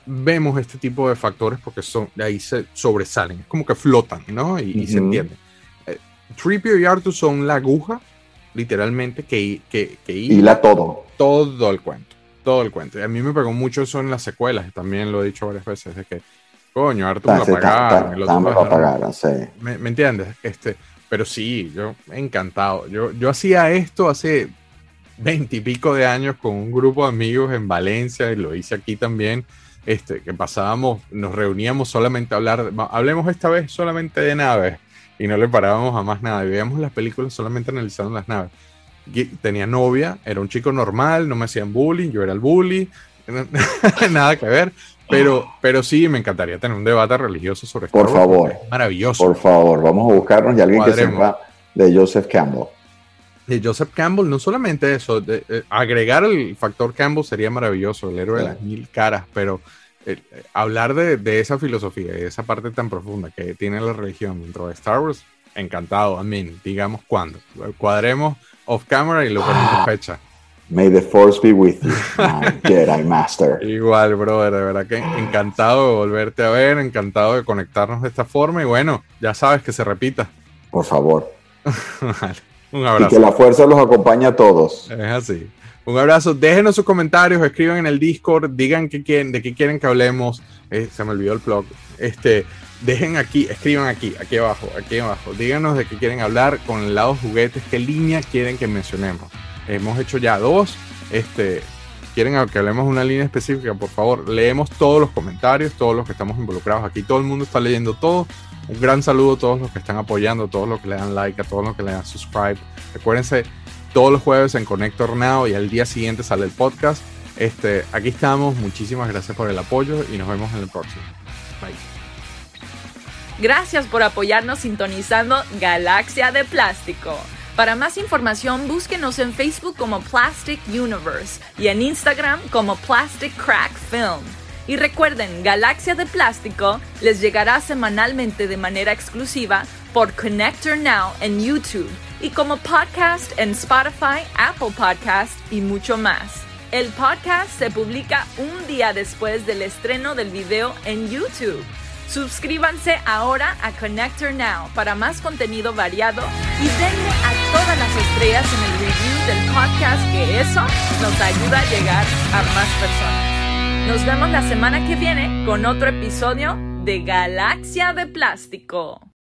vemos este tipo de factores porque son, de ahí se sobresalen, es como que flotan, ¿no? Y, se entiende. Eh, Tripio y Arthur son la aguja, literalmente, que, que, que hila todo. Todo el cuento, todo el cuento. Y a mí me pegó mucho eso en las secuelas, también lo he dicho varias veces, de que, coño, Arthur lo apagaron. lo apagaron, sí. ¿Me, ¿Me, entiendes? Este, pero sí, yo encantado. Yo, yo hacía esto hace veintipico de años con un grupo de amigos en Valencia y lo hice aquí también este, que pasábamos, nos reuníamos solamente a hablar, hablemos esta vez solamente de naves y no le parábamos a más nada. Y veíamos las películas solamente analizando las naves. tenía novia, era un chico normal, no me hacían bullying, yo era el bully, nada que ver. Pero, pero sí, me encantaría tener un debate religioso sobre esto. Por favor. Maravilloso. Por favor, vamos a buscarnos y alguien que sepa de Joseph Campbell. De Joseph Campbell, no solamente eso, eh, agregar el factor Campbell sería maravilloso, el héroe de las mil caras, pero eh, hablar de, esa filosofía y esa parte tan profunda que tiene la religión dentro de Star Wars, encantado, amén. Digamos cuándo. Cuadremos off camera y lo ponemos ah. fecha. May the Force be with you, my Jedi Master. Igual, brother, de verdad que encantado de volverte a ver, encantado de conectarnos de esta forma y bueno, ya sabes que se repita. Por favor. Un abrazo. Y que la fuerza los acompañe a todos. Es así. Un abrazo. Déjenos sus comentarios, escriban en el Discord, digan qué quieren, de qué quieren que hablemos. Eh, se me olvidó el blog. Este, dejen aquí, escriban aquí, aquí abajo, aquí abajo. Díganos de qué quieren hablar con el lado juguetes, qué línea quieren que mencionemos. Hemos hecho ya dos. Este, quieren que hablemos de una línea específica, por favor, leemos todos los comentarios, todos los que estamos involucrados aquí. Todo el mundo está leyendo todo. Un gran saludo a todos los que están apoyando, a todos los que le dan like, a todos los que le dan subscribe. Recuérdense, todos los jueves en Connector Now y al día siguiente sale el podcast. Este, aquí estamos. Muchísimas gracias por el apoyo y nos vemos en el próximo. Bye. Gracias por apoyarnos sintonizando Galaxia de Plástico. Para más información, búsquenos en Facebook como Plastic Universe y en Instagram como Plastic Crack Film. Y recuerden, Galaxia de Plástico les llegará semanalmente de manera exclusiva por Connector Now en YouTube y como podcast en Spotify, Apple Podcast y mucho más. El podcast se publica un día después del estreno del video en YouTube. Suscríbanse ahora a Connector Now para más contenido variado y denle a todas las estrellas en el review del podcast que eso nos ayuda a llegar a más personas. Nos vemos la semana que viene con otro episodio de Galaxia de Plástico.